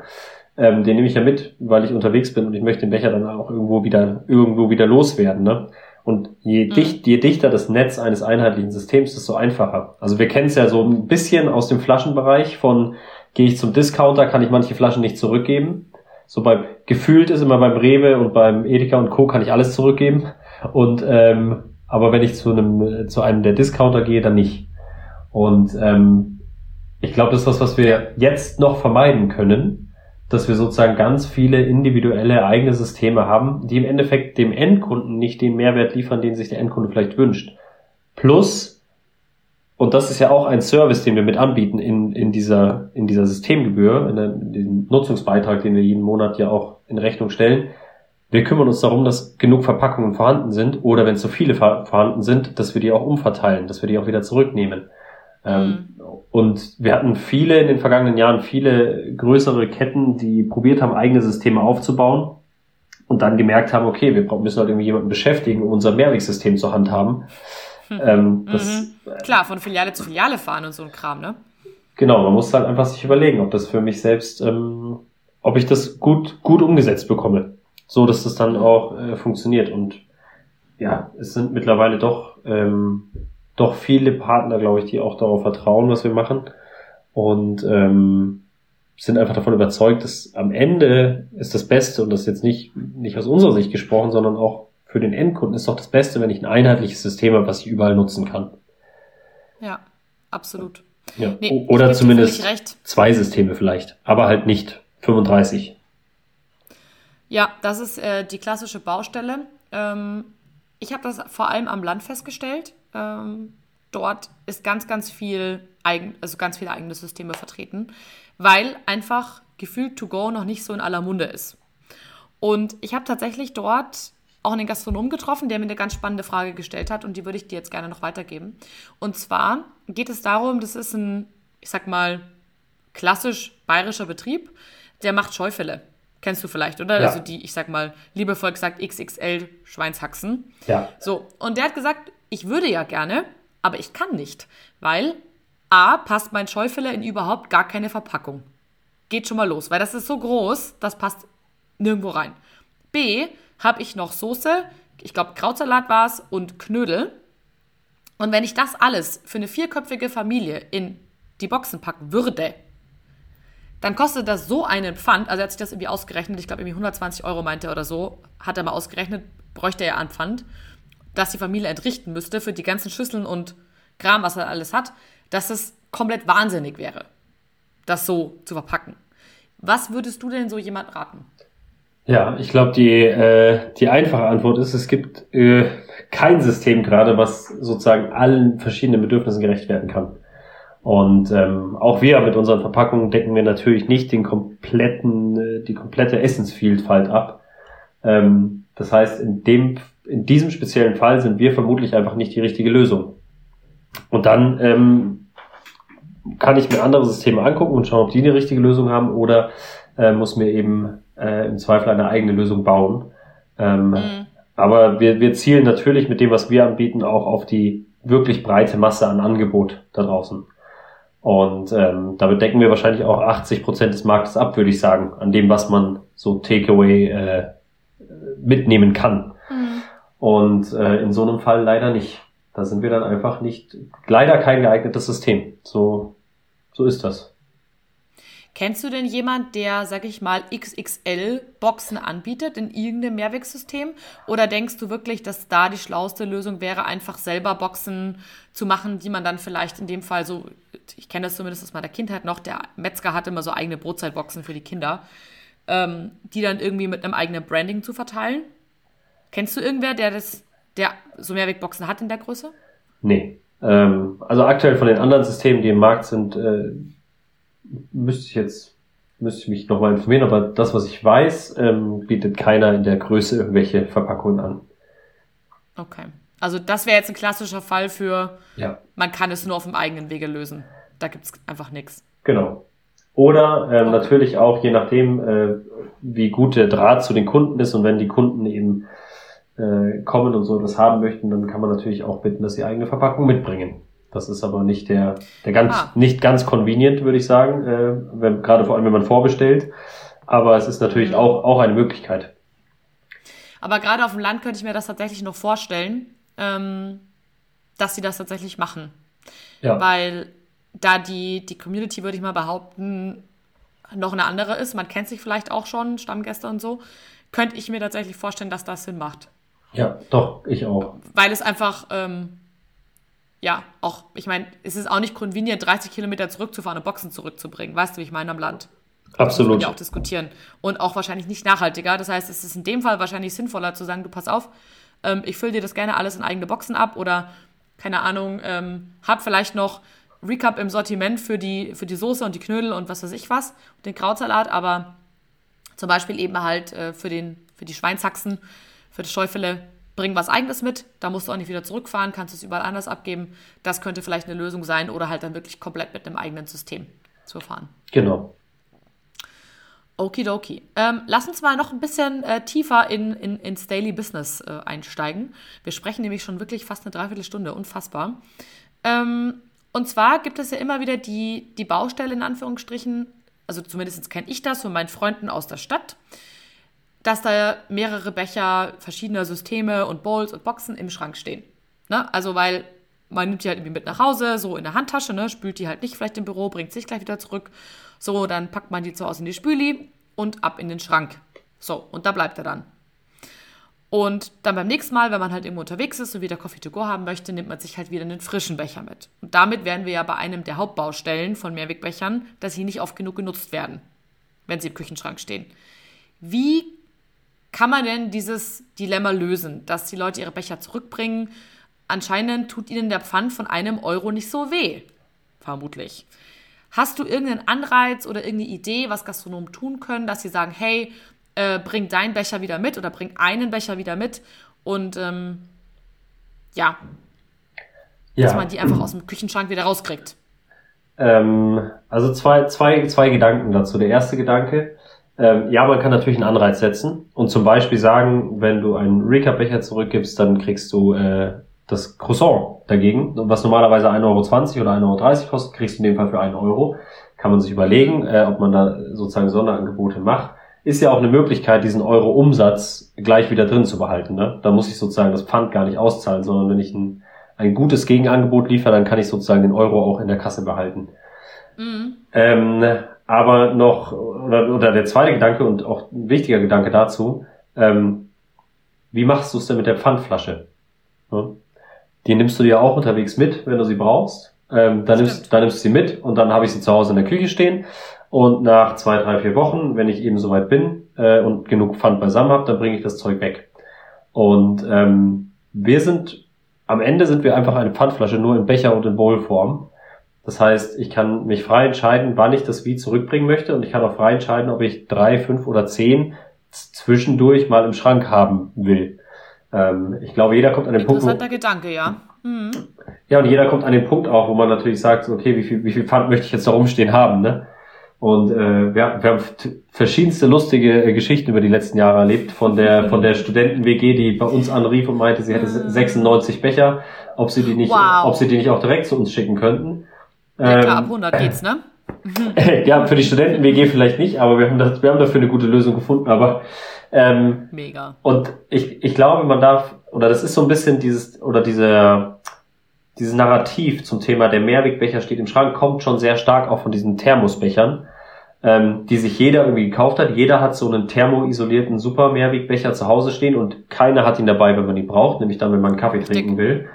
ähm, den nehme ich ja mit, weil ich unterwegs bin und ich möchte den Becher dann auch irgendwo wieder, irgendwo wieder loswerden, ne? Und je, mhm. dicht, je dichter das Netz eines einheitlichen Systems, desto einfacher. Also wir kennen es ja so ein bisschen aus dem Flaschenbereich von, gehe ich zum Discounter, kann ich manche Flaschen nicht zurückgeben. So beim, gefühlt ist immer beim Rewe und beim Edeka und Co. kann ich alles zurückgeben. Und, ähm, aber wenn ich zu einem, zu einem der Discounter gehe, dann nicht. Und, ähm, ich glaube, das ist was, was wir jetzt noch vermeiden können, dass wir sozusagen ganz viele individuelle eigene Systeme haben, die im Endeffekt dem Endkunden nicht den Mehrwert liefern, den sich der Endkunde vielleicht wünscht. Plus, und das ist ja auch ein Service, den wir mit anbieten in, in, dieser, in dieser Systemgebühr, in, in dem Nutzungsbeitrag, den wir jeden Monat ja auch in Rechnung stellen. Wir kümmern uns darum, dass genug Verpackungen vorhanden sind oder wenn zu viele vorhanden sind, dass wir die auch umverteilen, dass wir die auch wieder zurücknehmen. Ähm, mhm. Und wir hatten viele in den vergangenen Jahren, viele größere Ketten, die probiert haben, eigene Systeme aufzubauen und dann gemerkt haben, okay, wir müssen halt irgendwie jemanden beschäftigen, um unser Mehrwegsystem zur Hand haben.
Hm. Ähm, das, mhm. Klar, von Filiale zu Filiale fahren und so ein Kram, ne?
Genau, man muss halt einfach sich überlegen, ob das für mich selbst, ähm, ob ich das gut, gut umgesetzt bekomme. So, dass das dann auch äh, funktioniert. Und ja, es sind mittlerweile doch ähm, doch viele Partner, glaube ich, die auch darauf vertrauen, was wir machen und ähm, sind einfach davon überzeugt, dass am Ende ist das Beste und das ist jetzt nicht, nicht aus unserer Sicht gesprochen, sondern auch für den Endkunden ist doch das Beste, wenn ich ein einheitliches System habe, was ich überall nutzen kann.
Ja, absolut.
Ja. Nee, Oder zumindest zwei Systeme vielleicht, aber halt nicht 35.
Ja, das ist äh, die klassische Baustelle. Ähm, ich habe das vor allem am Land festgestellt. Ähm, dort ist ganz, ganz viel eigen, also ganz viele eigene Systeme vertreten, weil einfach gefühlt To Go noch nicht so in aller Munde ist. Und ich habe tatsächlich dort auch einen Gastronom getroffen, der mir eine ganz spannende Frage gestellt hat und die würde ich dir jetzt gerne noch weitergeben. Und zwar geht es darum, das ist ein, ich sag mal, klassisch bayerischer Betrieb, der macht Scheufälle. Kennst du vielleicht, oder? Ja. Also die, ich sag mal, liebevoll gesagt XXL Schweinshaxen.
Ja.
So, und der hat gesagt, ich würde ja gerne, aber ich kann nicht, weil A, passt mein Scheufälle in überhaupt gar keine Verpackung. Geht schon mal los, weil das ist so groß, das passt nirgendwo rein. B, habe ich noch Soße, ich glaube Krautsalat war es und Knödel. Und wenn ich das alles für eine vierköpfige Familie in die Boxen packen würde, dann kostet das so einen Pfand, also er hat sich das irgendwie ausgerechnet, ich glaube irgendwie 120 Euro meinte er oder so, hat er mal ausgerechnet, bräuchte er an Pfand, dass die Familie entrichten müsste für die ganzen Schüsseln und Kram, was er alles hat, dass es komplett wahnsinnig wäre, das so zu verpacken. Was würdest du denn so jemand raten?
Ja, ich glaube, die, äh, die einfache Antwort ist, es gibt äh, kein System gerade, was sozusagen allen verschiedenen Bedürfnissen gerecht werden kann. Und ähm, auch wir mit unseren Verpackungen decken wir natürlich nicht den kompletten, äh, die komplette Essensvielfalt ab. Ähm, das heißt, in dem, in diesem speziellen Fall sind wir vermutlich einfach nicht die richtige Lösung. Und dann ähm, kann ich mir andere Systeme angucken und schauen, ob die eine richtige Lösung haben oder äh, muss mir eben äh, im Zweifel eine eigene Lösung bauen. Ähm, mhm. Aber wir, wir zielen natürlich mit dem, was wir anbieten, auch auf die wirklich breite Masse an Angebot da draußen. Und ähm, damit decken wir wahrscheinlich auch 80 Prozent des Marktes ab, würde ich sagen, an dem, was man so Takeaway äh, mitnehmen kann. Mhm. Und äh, in so einem Fall leider nicht. Da sind wir dann einfach nicht, leider kein geeignetes System. So, so ist das.
Kennst du denn jemand, der, sag ich mal, XXL-Boxen anbietet in irgendeinem Mehrwegsystem? Oder denkst du wirklich, dass da die schlauste Lösung wäre, einfach selber Boxen zu machen, die man dann vielleicht in dem Fall so, ich kenne das zumindest aus meiner Kindheit noch, der Metzger hatte immer so eigene Brotzeitboxen für die Kinder, ähm, die dann irgendwie mit einem eigenen Branding zu verteilen? Kennst du irgendwer, der das, der so Mehrwegboxen hat in der Größe?
Nee. Ähm, also aktuell von den anderen Systemen, die im Markt sind, äh, müsste ich jetzt, müsste ich mich nochmal informieren, aber das, was ich weiß, ähm, bietet keiner in der Größe irgendwelche Verpackungen an.
Okay. Also das wäre jetzt ein klassischer Fall für,
ja.
man kann es nur auf dem eigenen Wege lösen. Da gibt es einfach nichts.
Genau. Oder ähm, okay. natürlich auch, je nachdem, äh, wie gut der Draht zu den Kunden ist und wenn die Kunden eben äh, kommen und so etwas haben möchten, dann kann man natürlich auch bitten, dass sie eigene Verpackung mitbringen. Das ist aber nicht der, der ganz, ah. nicht ganz convenient, würde ich sagen, äh, wenn, gerade vor allem, wenn man vorbestellt. Aber es ist natürlich mhm. auch, auch eine Möglichkeit.
Aber gerade auf dem Land könnte ich mir das tatsächlich noch vorstellen, ähm, dass sie das tatsächlich machen. Ja. Weil da die, die Community, würde ich mal behaupten, noch eine andere ist, man kennt sich vielleicht auch schon, Stammgäste und so, könnte ich mir tatsächlich vorstellen, dass das Sinn macht.
Ja, doch, ich auch.
Weil es einfach ähm, ja, auch, ich meine, es ist auch nicht convenient, 30 Kilometer zurückzufahren und Boxen zurückzubringen. Weißt du, wie ich meine, am Land?
Absolut. Das
ja auch diskutieren. Und auch wahrscheinlich nicht nachhaltiger. Das heißt, es ist in dem Fall wahrscheinlich sinnvoller zu sagen, du pass auf, ähm, ich fülle dir das gerne alles in eigene Boxen ab oder, keine Ahnung, ähm, hab vielleicht noch Recap im Sortiment für die, für die Soße und die Knödel und was weiß ich was, und den Krautsalat, aber zum Beispiel eben halt äh, für, den, für die Schweinshaxen, für das Schäufele bring was eigenes mit, da musst du auch nicht wieder zurückfahren, kannst es überall anders abgeben. Das könnte vielleicht eine Lösung sein oder halt dann wirklich komplett mit einem eigenen System zu fahren.
Genau.
Okidoki. Ähm, lass uns mal noch ein bisschen äh, tiefer in, in, ins Daily Business äh, einsteigen. Wir sprechen nämlich schon wirklich fast eine Dreiviertelstunde, unfassbar. Ähm, und zwar gibt es ja immer wieder die, die Baustelle in Anführungsstrichen, also zumindest kenne ich das von meinen Freunden aus der Stadt dass da mehrere Becher verschiedener Systeme und Bowls und Boxen im Schrank stehen. Ne? Also, weil man nimmt die halt irgendwie mit nach Hause, so in der Handtasche, ne? spült die halt nicht vielleicht im Büro, bringt sich gleich wieder zurück. So, dann packt man die zu Hause in die Spüli und ab in den Schrank. So, und da bleibt er dann. Und dann beim nächsten Mal, wenn man halt irgendwo unterwegs ist und wieder Coffee to go haben möchte, nimmt man sich halt wieder einen frischen Becher mit. Und damit wären wir ja bei einem der Hauptbaustellen von Mehrwegbechern, dass sie nicht oft genug genutzt werden. wenn sie im Küchenschrank stehen. Wie kann man denn dieses Dilemma lösen, dass die Leute ihre Becher zurückbringen? Anscheinend tut ihnen der Pfand von einem Euro nicht so weh. Vermutlich. Hast du irgendeinen Anreiz oder irgendeine Idee, was Gastronomen tun können, dass sie sagen, hey, äh, bring deinen Becher wieder mit oder bring einen Becher wieder mit und ähm, ja, ja, dass man die einfach aus dem Küchenschrank wieder rauskriegt.
Ähm, also zwei, zwei, zwei Gedanken dazu. Der erste Gedanke, ähm, ja, man kann natürlich einen Anreiz setzen und zum Beispiel sagen, wenn du einen Recap-Becher zurückgibst, dann kriegst du äh, das Croissant dagegen, was normalerweise 1,20 Euro oder 1,30 Euro kostet, kriegst du in dem Fall für 1 Euro. Kann man sich überlegen, äh, ob man da sozusagen Sonderangebote macht. Ist ja auch eine Möglichkeit, diesen Euro Umsatz gleich wieder drin zu behalten. Ne? Da muss ich sozusagen das Pfand gar nicht auszahlen, sondern wenn ich ein, ein gutes Gegenangebot liefere, dann kann ich sozusagen den Euro auch in der Kasse behalten. Mhm. Ähm, aber noch, oder, oder der zweite Gedanke und auch ein wichtiger Gedanke dazu, ähm, wie machst du es denn mit der Pfandflasche? Ja? Die nimmst du dir auch unterwegs mit, wenn du sie brauchst. Ähm, dann, nimmst, dann nimmst du sie mit und dann habe ich sie zu Hause in der Küche stehen. Und nach zwei, drei, vier Wochen, wenn ich eben soweit bin äh, und genug Pfand beisammen habe, dann bringe ich das Zeug weg. Und ähm, wir sind, am Ende sind wir einfach eine Pfandflasche, nur in Becher und in Bowlform. Das heißt, ich kann mich frei entscheiden, wann ich das wie zurückbringen möchte und ich kann auch frei entscheiden, ob ich drei, fünf oder zehn zwischendurch mal im Schrank haben will. Ähm, ich glaube, jeder kommt an den Punkt.
Interessanter Gedanke, ja. Mhm.
Ja, und jeder kommt an den Punkt auch, wo man natürlich sagt, okay, wie viel, wie viel Pfand möchte ich jetzt da rumstehen haben, ne? Und äh, wir, wir haben verschiedenste lustige äh, Geschichten über die letzten Jahre erlebt. Von der von der Studenten-WG, die bei uns anrief und meinte, sie hätte 96 mhm. Becher, ob sie die nicht, wow. ob sie die nicht auch direkt zu uns schicken könnten.
Ja, klar, ab 100 ähm, geht's, ne? *laughs*
ja, für die Studenten-WG vielleicht nicht, aber wir haben, das, wir haben dafür eine gute Lösung gefunden. Aber ähm,
Mega.
Und ich, ich glaube, man darf, oder das ist so ein bisschen dieses, oder diese, dieses Narrativ zum Thema der Mehrwegbecher steht im Schrank, kommt schon sehr stark auch von diesen Thermosbechern, ähm, die sich jeder irgendwie gekauft hat. Jeder hat so einen thermoisolierten super Mehrwegbecher zu Hause stehen und keiner hat ihn dabei, wenn man ihn braucht, nämlich dann, wenn man einen Kaffee trinken will.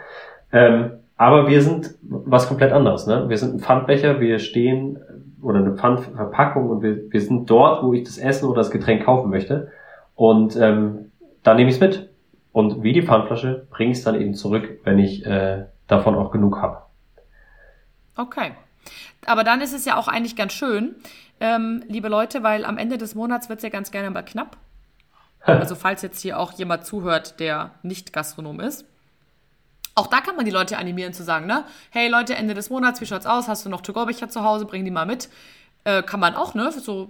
Ähm, aber wir sind was komplett anderes. Ne? Wir sind ein Pfandbecher, wir stehen oder eine Pfandverpackung und wir, wir sind dort, wo ich das Essen oder das Getränk kaufen möchte. Und ähm, dann nehme ich es mit. Und wie die Pfandflasche bringe ich es dann eben zurück, wenn ich äh, davon auch genug habe.
Okay. Aber dann ist es ja auch eigentlich ganz schön, ähm, liebe Leute, weil am Ende des Monats wird es ja ganz gerne mal knapp. *laughs* Also falls jetzt hier auch jemand zuhört, der nicht Gastronom ist. Auch da kann man die Leute animieren zu sagen, ne? Hey Leute, Ende des Monats, wie schaut's aus? Hast du noch To-Go-Becher zu Hause? Bring die mal mit. Äh, kann man auch, ne? So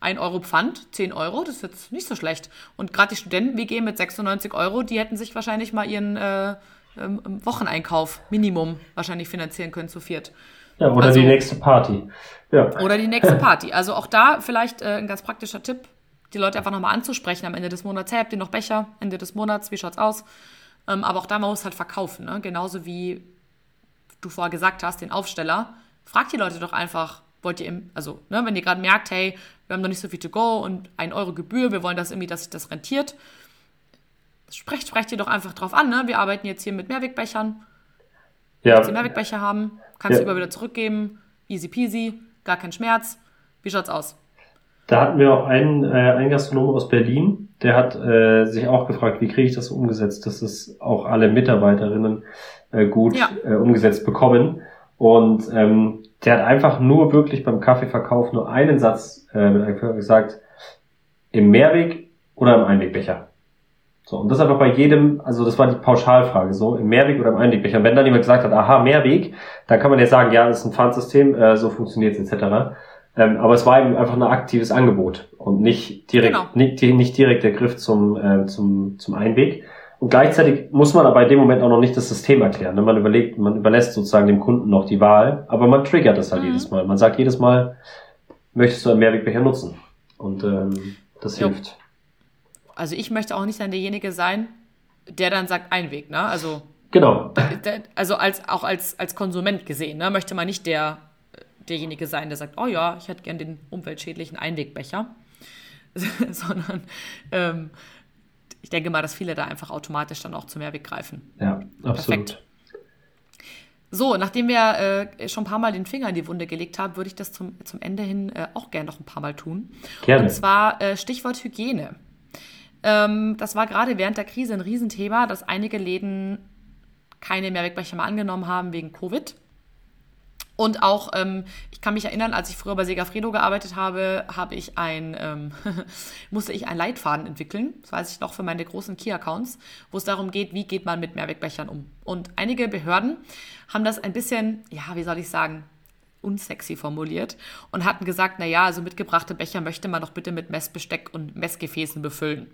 1 Euro Pfand, 10 Euro, das ist jetzt nicht so schlecht. Und gerade die Studenten-WG mit 96 Euro, die hätten sich wahrscheinlich mal ihren äh, ähm, Wocheneinkauf Minimum wahrscheinlich finanzieren können zu viert.
Ja, oder also, die nächste Party. Ja.
Oder die nächste Party. Also auch da vielleicht äh, ein ganz praktischer Tipp, die Leute einfach nochmal anzusprechen am Ende des Monats. Hey, habt ihr noch Becher? Ende des Monats, wie schaut's aus? Ähm, aber auch da, man muss halt verkaufen. Ne? Genauso wie du vorher gesagt hast, den Aufsteller. Frag die Leute doch einfach, wollt ihr, im, also ne, wenn ihr gerade merkt, hey, wir haben noch nicht so viel to go und ein Euro Gebühr, wir wollen das irgendwie, dass sich das rentiert. Sprecht, sprecht ihr doch einfach drauf an, ne? Wir arbeiten jetzt hier mit Mehrwegbechern. Ja. Wenn Sie Mehrwegbecher haben, kannst ja. du immer wieder zurückgeben. Easy peasy, gar kein Schmerz. Wie schaut's aus?
Da hatten wir auch einen, äh, einen Gastronom aus Berlin, der hat äh, sich auch gefragt, wie kriege ich das umgesetzt, dass es auch alle Mitarbeiterinnen äh, gut ja. äh, umgesetzt bekommen. Und ähm, der hat einfach nur wirklich beim Kaffeeverkauf nur einen Satz äh, gesagt, im Mehrweg oder im Einwegbecher. So, und das einfach bei jedem, also das war die Pauschalfrage, so, im Mehrweg oder im Einwegbecher. Und wenn dann jemand gesagt hat, aha, Mehrweg, dann kann man ja sagen, ja, das ist ein Pfandsystem, äh, so funktioniert es etc. Ähm, aber es war eben einfach ein aktives Angebot und nicht direkt, genau. nicht, nicht direkt der Griff zum, äh, zum, zum Einweg. Und gleichzeitig muss man aber in dem Moment auch noch nicht das System erklären. Ne? Man überlegt, man überlässt sozusagen dem Kunden noch die Wahl, aber man triggert das halt mhm. jedes Mal. Man sagt jedes Mal, möchtest du einen Mehrwegbecher nutzen? Und ähm, das jo. hilft.
Also ich möchte auch nicht dann derjenige sein, der dann sagt Einweg, ne? Also
genau.
Also als auch als als Konsument gesehen, ne? Möchte man nicht der derjenige sein, der sagt, oh ja, ich hätte gern den umweltschädlichen Einwegbecher, *laughs* sondern ähm, ich denke mal, dass viele da einfach automatisch dann auch zum Mehrweg greifen.
Ja, absolut. Perfekt.
So, nachdem wir äh, schon ein paar Mal den Finger in die Wunde gelegt haben, würde ich das zum, zum Ende hin äh, auch gerne noch ein paar Mal tun. Gerne. Und zwar äh, Stichwort Hygiene. Ähm, das war gerade während der Krise ein Riesenthema, dass einige Läden keine Mehrwegbecher mehr angenommen haben wegen Covid. Und auch, ähm, ich kann mich erinnern, als ich früher bei Segafredo gearbeitet habe, habe ich ein, ähm, *laughs* musste ich einen Leitfaden entwickeln, das weiß ich noch für meine großen Key-Accounts, wo es darum geht, wie geht man mit Mehrwegbechern um. Und einige Behörden haben das ein bisschen, ja, wie soll ich sagen, unsexy formuliert und hatten gesagt, na ja, also mitgebrachte Becher möchte man doch bitte mit Messbesteck und Messgefäßen befüllen.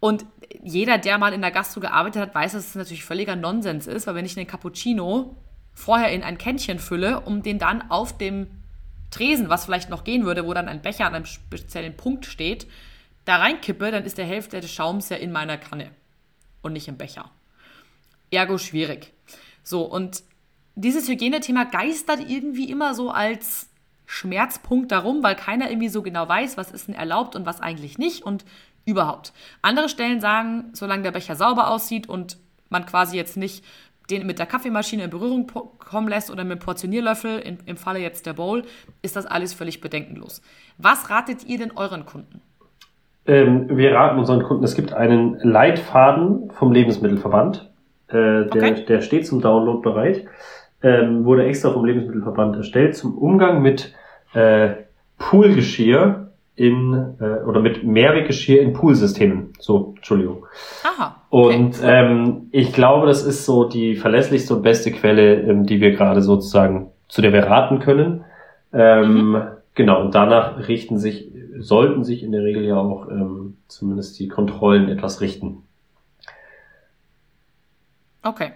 Und jeder, der mal in der Gastro gearbeitet hat, weiß, dass es natürlich völliger Nonsens ist, weil wenn ich einen Cappuccino vorher in ein Kännchen fülle, um den dann auf dem Tresen, was vielleicht noch gehen würde, wo dann ein Becher an einem speziellen Punkt steht, da reinkippe, dann ist der Hälfte des Schaums ja in meiner Kanne und nicht im Becher. Ergo schwierig. So, und dieses Hygienethema geistert irgendwie immer so als Schmerzpunkt darum, weil keiner irgendwie so genau weiß, was ist denn erlaubt und was eigentlich nicht und überhaupt. Andere Stellen sagen, solange der Becher sauber aussieht und man quasi jetzt nicht den mit der Kaffeemaschine in Berührung kommen lässt oder mit dem Portionierlöffel, in, im Falle jetzt der Bowl, ist das alles völlig bedenkenlos. Was ratet ihr denn euren Kunden?
Ähm, wir raten unseren Kunden, es gibt einen Leitfaden vom Lebensmittelverband, äh, der, okay. der steht zum Download bereit, ähm, wurde extra vom Lebensmittelverband erstellt zum Umgang mit äh, Poolgeschirr in äh, oder mit Mehrweggeschirr in Poolsystemen. So, Entschuldigung. Aha. Okay. Und ähm, ich glaube, das ist so die verlässlichste und beste Quelle, ähm, die wir gerade sozusagen, zu der wir raten können. Ähm, mhm. Genau, und danach richten sich, sollten sich in der Regel ja auch ähm, zumindest die Kontrollen etwas richten.
Okay.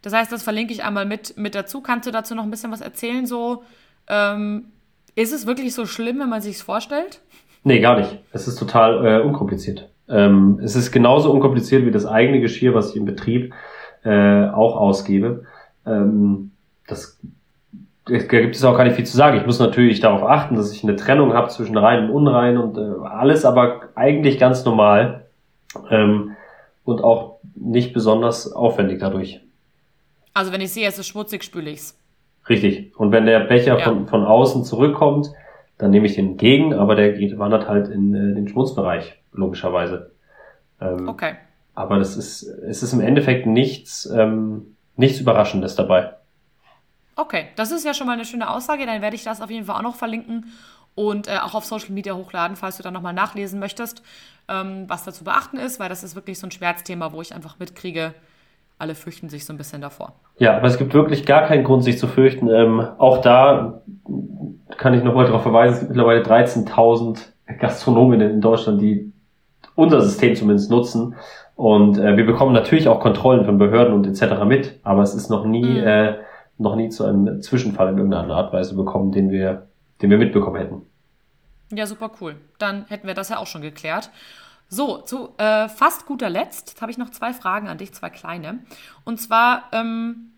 Das heißt, das verlinke ich einmal mit, mit dazu. Kannst du dazu noch ein bisschen was erzählen? So, ähm, ist es wirklich so schlimm, wenn man sich vorstellt?
Nee, gar nicht. Es ist total äh, unkompliziert. Ähm, es ist genauso unkompliziert wie das eigene Geschirr, was ich im Betrieb äh, auch ausgebe. Ähm, das da gibt es auch gar nicht viel zu sagen. Ich muss natürlich darauf achten, dass ich eine Trennung habe zwischen rein und unrein und äh, alles aber eigentlich ganz normal ähm, und auch nicht besonders aufwendig dadurch.
Also wenn ich sehe, es ist schmutzig, spüle ich's.
Richtig. Und wenn der Becher ja. von, von außen zurückkommt, dann nehme ich den entgegen, aber der geht, wandert halt in äh, den Schmutzbereich, logischerweise. Ähm, okay. Aber das ist, es ist im Endeffekt nichts, ähm, nichts Überraschendes dabei.
Okay, das ist ja schon mal eine schöne Aussage. Dann werde ich das auf jeden Fall auch noch verlinken und äh, auch auf Social Media hochladen, falls du da nochmal nachlesen möchtest, ähm, was da zu beachten ist, weil das ist wirklich so ein Schmerzthema, wo ich einfach mitkriege, alle fürchten sich so ein bisschen davor.
Ja, aber es gibt wirklich gar keinen Grund, sich zu fürchten. Ähm, auch da kann ich nochmal darauf verweisen, es gibt mittlerweile 13.000 Gastronominnen in Deutschland, die unser System zumindest nutzen. Und äh, wir bekommen natürlich auch Kontrollen von Behörden und etc. mit, aber es ist noch nie, mhm. äh, noch nie zu einem Zwischenfall in irgendeiner Art und Weise bekommen, den wir, den wir mitbekommen hätten.
Ja, super cool. Dann hätten wir das ja auch schon geklärt. So, zu äh, fast guter Letzt habe ich noch zwei Fragen an dich, zwei kleine. Und zwar, ähm,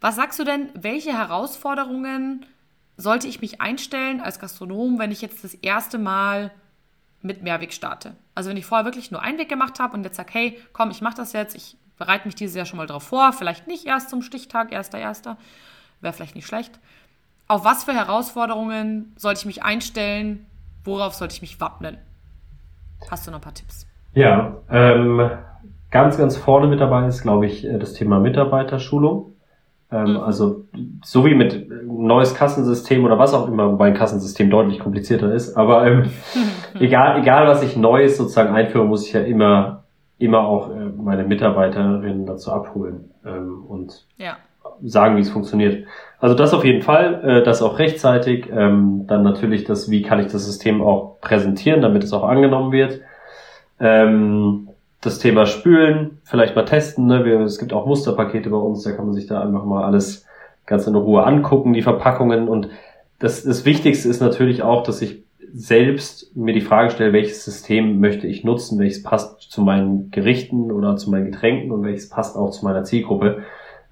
was sagst du denn, welche Herausforderungen sollte ich mich einstellen als Gastronom, wenn ich jetzt das erste Mal mit Mehrweg starte? Also wenn ich vorher wirklich nur Einweg gemacht habe und jetzt sage, hey, komm, ich mache das jetzt, ich bereite mich dieses Jahr schon mal drauf vor, vielleicht nicht erst zum Stichtag, erster, erster, wäre vielleicht nicht schlecht. Auf was für Herausforderungen sollte ich mich einstellen? Worauf sollte ich mich wappnen? Hast du noch ein paar Tipps?
Ja, ähm, ganz, ganz vorne mit dabei ist, glaube ich, äh, das Thema Mitarbeiterschulung. Ähm, mhm. Also so wie mit neues Kassensystem oder was auch immer, wobei ein Kassensystem deutlich komplizierter ist. Aber ähm, *laughs* egal, egal was ich Neues sozusagen einführe, muss ich ja immer, immer auch äh, meine Mitarbeiterinnen dazu abholen ähm, und ja. sagen, wie es funktioniert. Also das auf jeden Fall, äh, das auch rechtzeitig. Ähm, dann natürlich das, wie kann ich das System auch präsentieren, damit es auch angenommen wird. Ähm, das Thema Spülen, vielleicht mal testen. Ne? Wir, es gibt auch Musterpakete bei uns, da kann man sich da einfach mal alles ganz in Ruhe angucken, die Verpackungen. Und das, das Wichtigste ist natürlich auch, dass ich selbst mir die Frage stelle, welches System möchte ich nutzen, welches passt zu meinen Gerichten oder zu meinen Getränken und welches passt auch zu meiner Zielgruppe.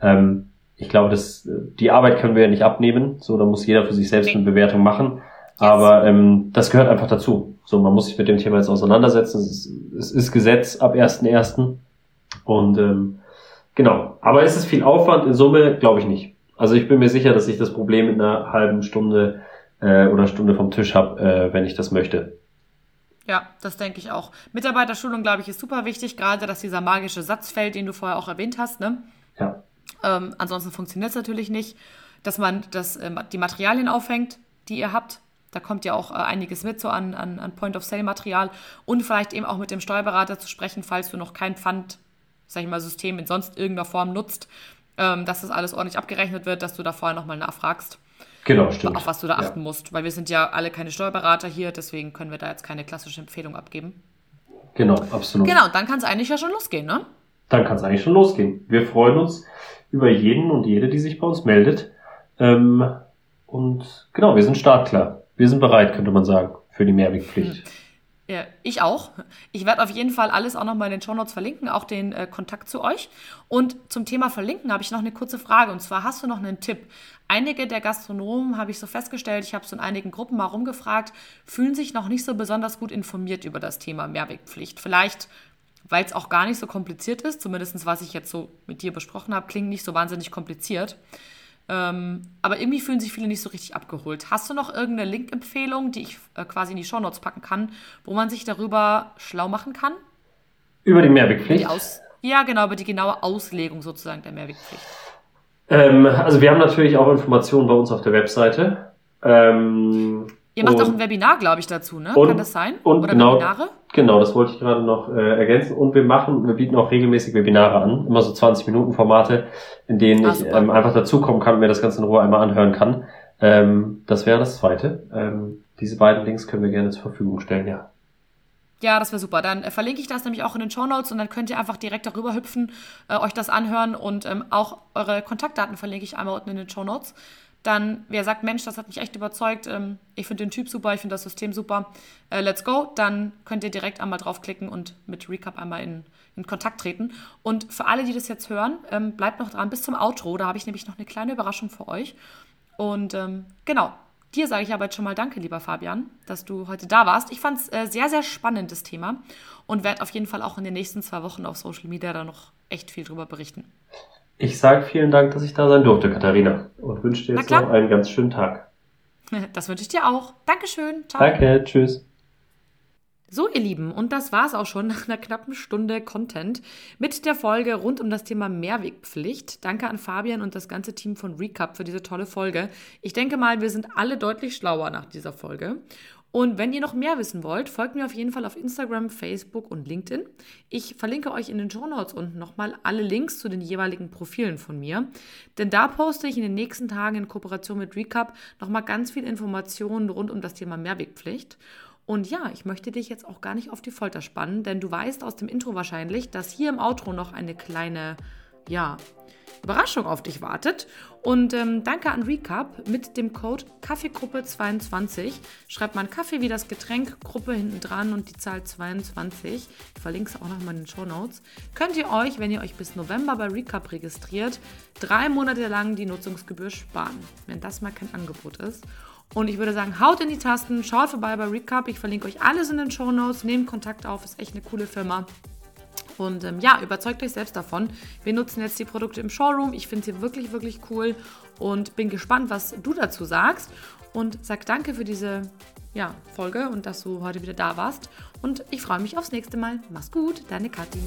Ähm, ich glaube, das, die Arbeit können wir ja nicht abnehmen. So, da muss jeder für sich selbst eine Bewertung machen. Aber ähm, das gehört einfach dazu. So, man muss sich mit dem Thema jetzt auseinandersetzen. Es ist, es ist Gesetz ab 1.1. Und ähm, Genau. Aber ist es viel Aufwand? In Summe glaube ich nicht. Also ich bin mir sicher, dass ich das Problem in einer halben Stunde äh, oder Stunde vom Tisch habe, äh, wenn ich das möchte.
Ja, das denke ich auch. Mitarbeiterschulung, glaube ich, ist super wichtig, gerade dass dieser magische Satz fällt, den du vorher auch erwähnt hast. Ne?
Ja.
Ähm, ansonsten funktioniert es natürlich nicht, dass man das, äh, die Materialien aufhängt, die ihr habt. Da kommt ja auch äh, einiges mit so an, an, an Point-of-Sale-Material und vielleicht eben auch mit dem Steuerberater zu sprechen, falls du noch kein Pfand, sag ich mal, System in sonst irgendeiner Form nutzt, ähm, dass das alles ordentlich abgerechnet wird, dass du da vorher nochmal nachfragst.
Genau, stimmt.
Auf was du da achten ja. musst, weil wir sind ja alle keine Steuerberater hier, deswegen können wir da jetzt keine klassische Empfehlung abgeben.
Genau, absolut.
Genau, dann kann es eigentlich ja schon losgehen, ne?
Dann kann es eigentlich schon losgehen. Wir freuen uns über jeden und jede, die sich bei uns meldet. Ähm, und genau, wir sind startklar. Wir sind bereit, könnte man sagen, für die Mehrwegpflicht. Hm.
Ja, ich auch. Ich werde auf jeden Fall alles auch nochmal in den Show Notes verlinken, auch den äh, Kontakt zu euch. Und zum Thema Verlinken habe ich noch eine kurze Frage. Und zwar hast du noch einen Tipp? Einige der Gastronomen, habe ich so festgestellt, ich habe so in einigen Gruppen mal rumgefragt, fühlen sich noch nicht so besonders gut informiert über das Thema Mehrwegpflicht. Vielleicht, weil es auch gar nicht so kompliziert ist, zumindest was ich jetzt so mit dir besprochen habe, klingt nicht so wahnsinnig kompliziert. Ähm, aber irgendwie fühlen sich viele nicht so richtig abgeholt. Hast du noch irgendeine Link-Empfehlung, die ich äh, quasi in die Shownotes packen kann, wo man sich darüber schlau machen kann?
Über die Mehrwegpflicht?
Die ja, genau, über die genaue Auslegung sozusagen der Mehrwegpflicht.
Ähm, also wir haben natürlich auch Informationen bei uns auf der Webseite. Ähm,
Ihr macht auch ein Webinar, glaube ich, dazu, ne? Und, Kann das sein?
Oder genau, Webinare? Genau, das wollte ich gerade noch äh, ergänzen. Und wir machen, wir bieten auch regelmäßig Webinare an, immer so 20 Minuten Formate, in denen ah, ich ähm, einfach dazukommen kann und mir das Ganze in Ruhe einmal anhören kann. Ähm, das wäre das zweite. Ähm, diese beiden Links können wir gerne zur Verfügung stellen, ja.
Ja, das wäre super. Dann äh, verlinke ich das nämlich auch in den Show Notes und dann könnt ihr einfach direkt darüber hüpfen, äh, euch das anhören und ähm, auch eure Kontaktdaten verlinke ich einmal unten in den Show Notes dann, wer sagt, Mensch, das hat mich echt überzeugt, ähm, ich finde den Typ super, ich finde das System super, äh, let's go, dann könnt ihr direkt einmal draufklicken und mit Recap einmal in, in Kontakt treten. Und für alle, die das jetzt hören, ähm, bleibt noch dran bis zum Outro, da habe ich nämlich noch eine kleine Überraschung für euch. Und ähm, genau, dir sage ich aber jetzt schon mal Danke, lieber Fabian, dass du heute da warst. Ich fand es äh, sehr, sehr spannendes Thema und werde auf jeden Fall auch in den nächsten zwei Wochen auf Social Media da noch echt viel drüber berichten.
Ich sage vielen Dank, dass ich da sein durfte, Katharina. Und wünsche dir jetzt noch einen ganz schönen Tag. *laughs*
Das wünsche ich dir auch. Dankeschön.
Ciao. Danke. Tschüss.
So, ihr Lieben, und das war's auch schon nach einer knappen Stunde Content mit der Folge rund um das Thema Mehrwegpflicht. Danke an Fabian und das ganze Team von Recap für diese tolle Folge. Ich denke mal, wir sind alle deutlich schlauer nach dieser Folge. Und wenn ihr noch mehr wissen wollt, folgt mir auf jeden Fall auf Instagram, Facebook und LinkedIn. Ich verlinke euch in den Show Notes unten nochmal alle Links zu den jeweiligen Profilen von mir. Denn da poste ich in den nächsten Tagen in Kooperation mit Recap nochmal ganz viel Informationen rund um das Thema Mehrwegpflicht. Und ja, ich möchte dich jetzt auch gar nicht auf die Folter spannen, denn du weißt aus dem Intro wahrscheinlich, dass hier im Outro noch eine kleine, ja, Überraschung auf dich wartet. Und ähm, danke an Recap mit dem Code Kaffeegruppe22. Schreibt man Kaffee wie das Getränk, Gruppe hinten dran und die Zahl 22. Ich verlinke es auch nochmal in den Show Notes. Könnt ihr euch, wenn ihr euch bis November bei Recap registriert, drei Monate lang die Nutzungsgebühr sparen, wenn das mal kein Angebot ist. Und ich würde sagen, haut in die Tasten, schaut vorbei bei Recap. Ich verlinke euch alles in den Show Notes. Nehmt Kontakt auf, ist echt eine coole Firma. Und ähm, ja, überzeugt euch selbst davon. Wir nutzen jetzt die Produkte im Showroom. Ich finde sie wirklich, wirklich cool und bin gespannt, was du dazu sagst. Und sag danke für diese ja, Folge und dass du heute wieder da warst. Und ich freue mich aufs nächste Mal. Mach's gut, deine Kathi.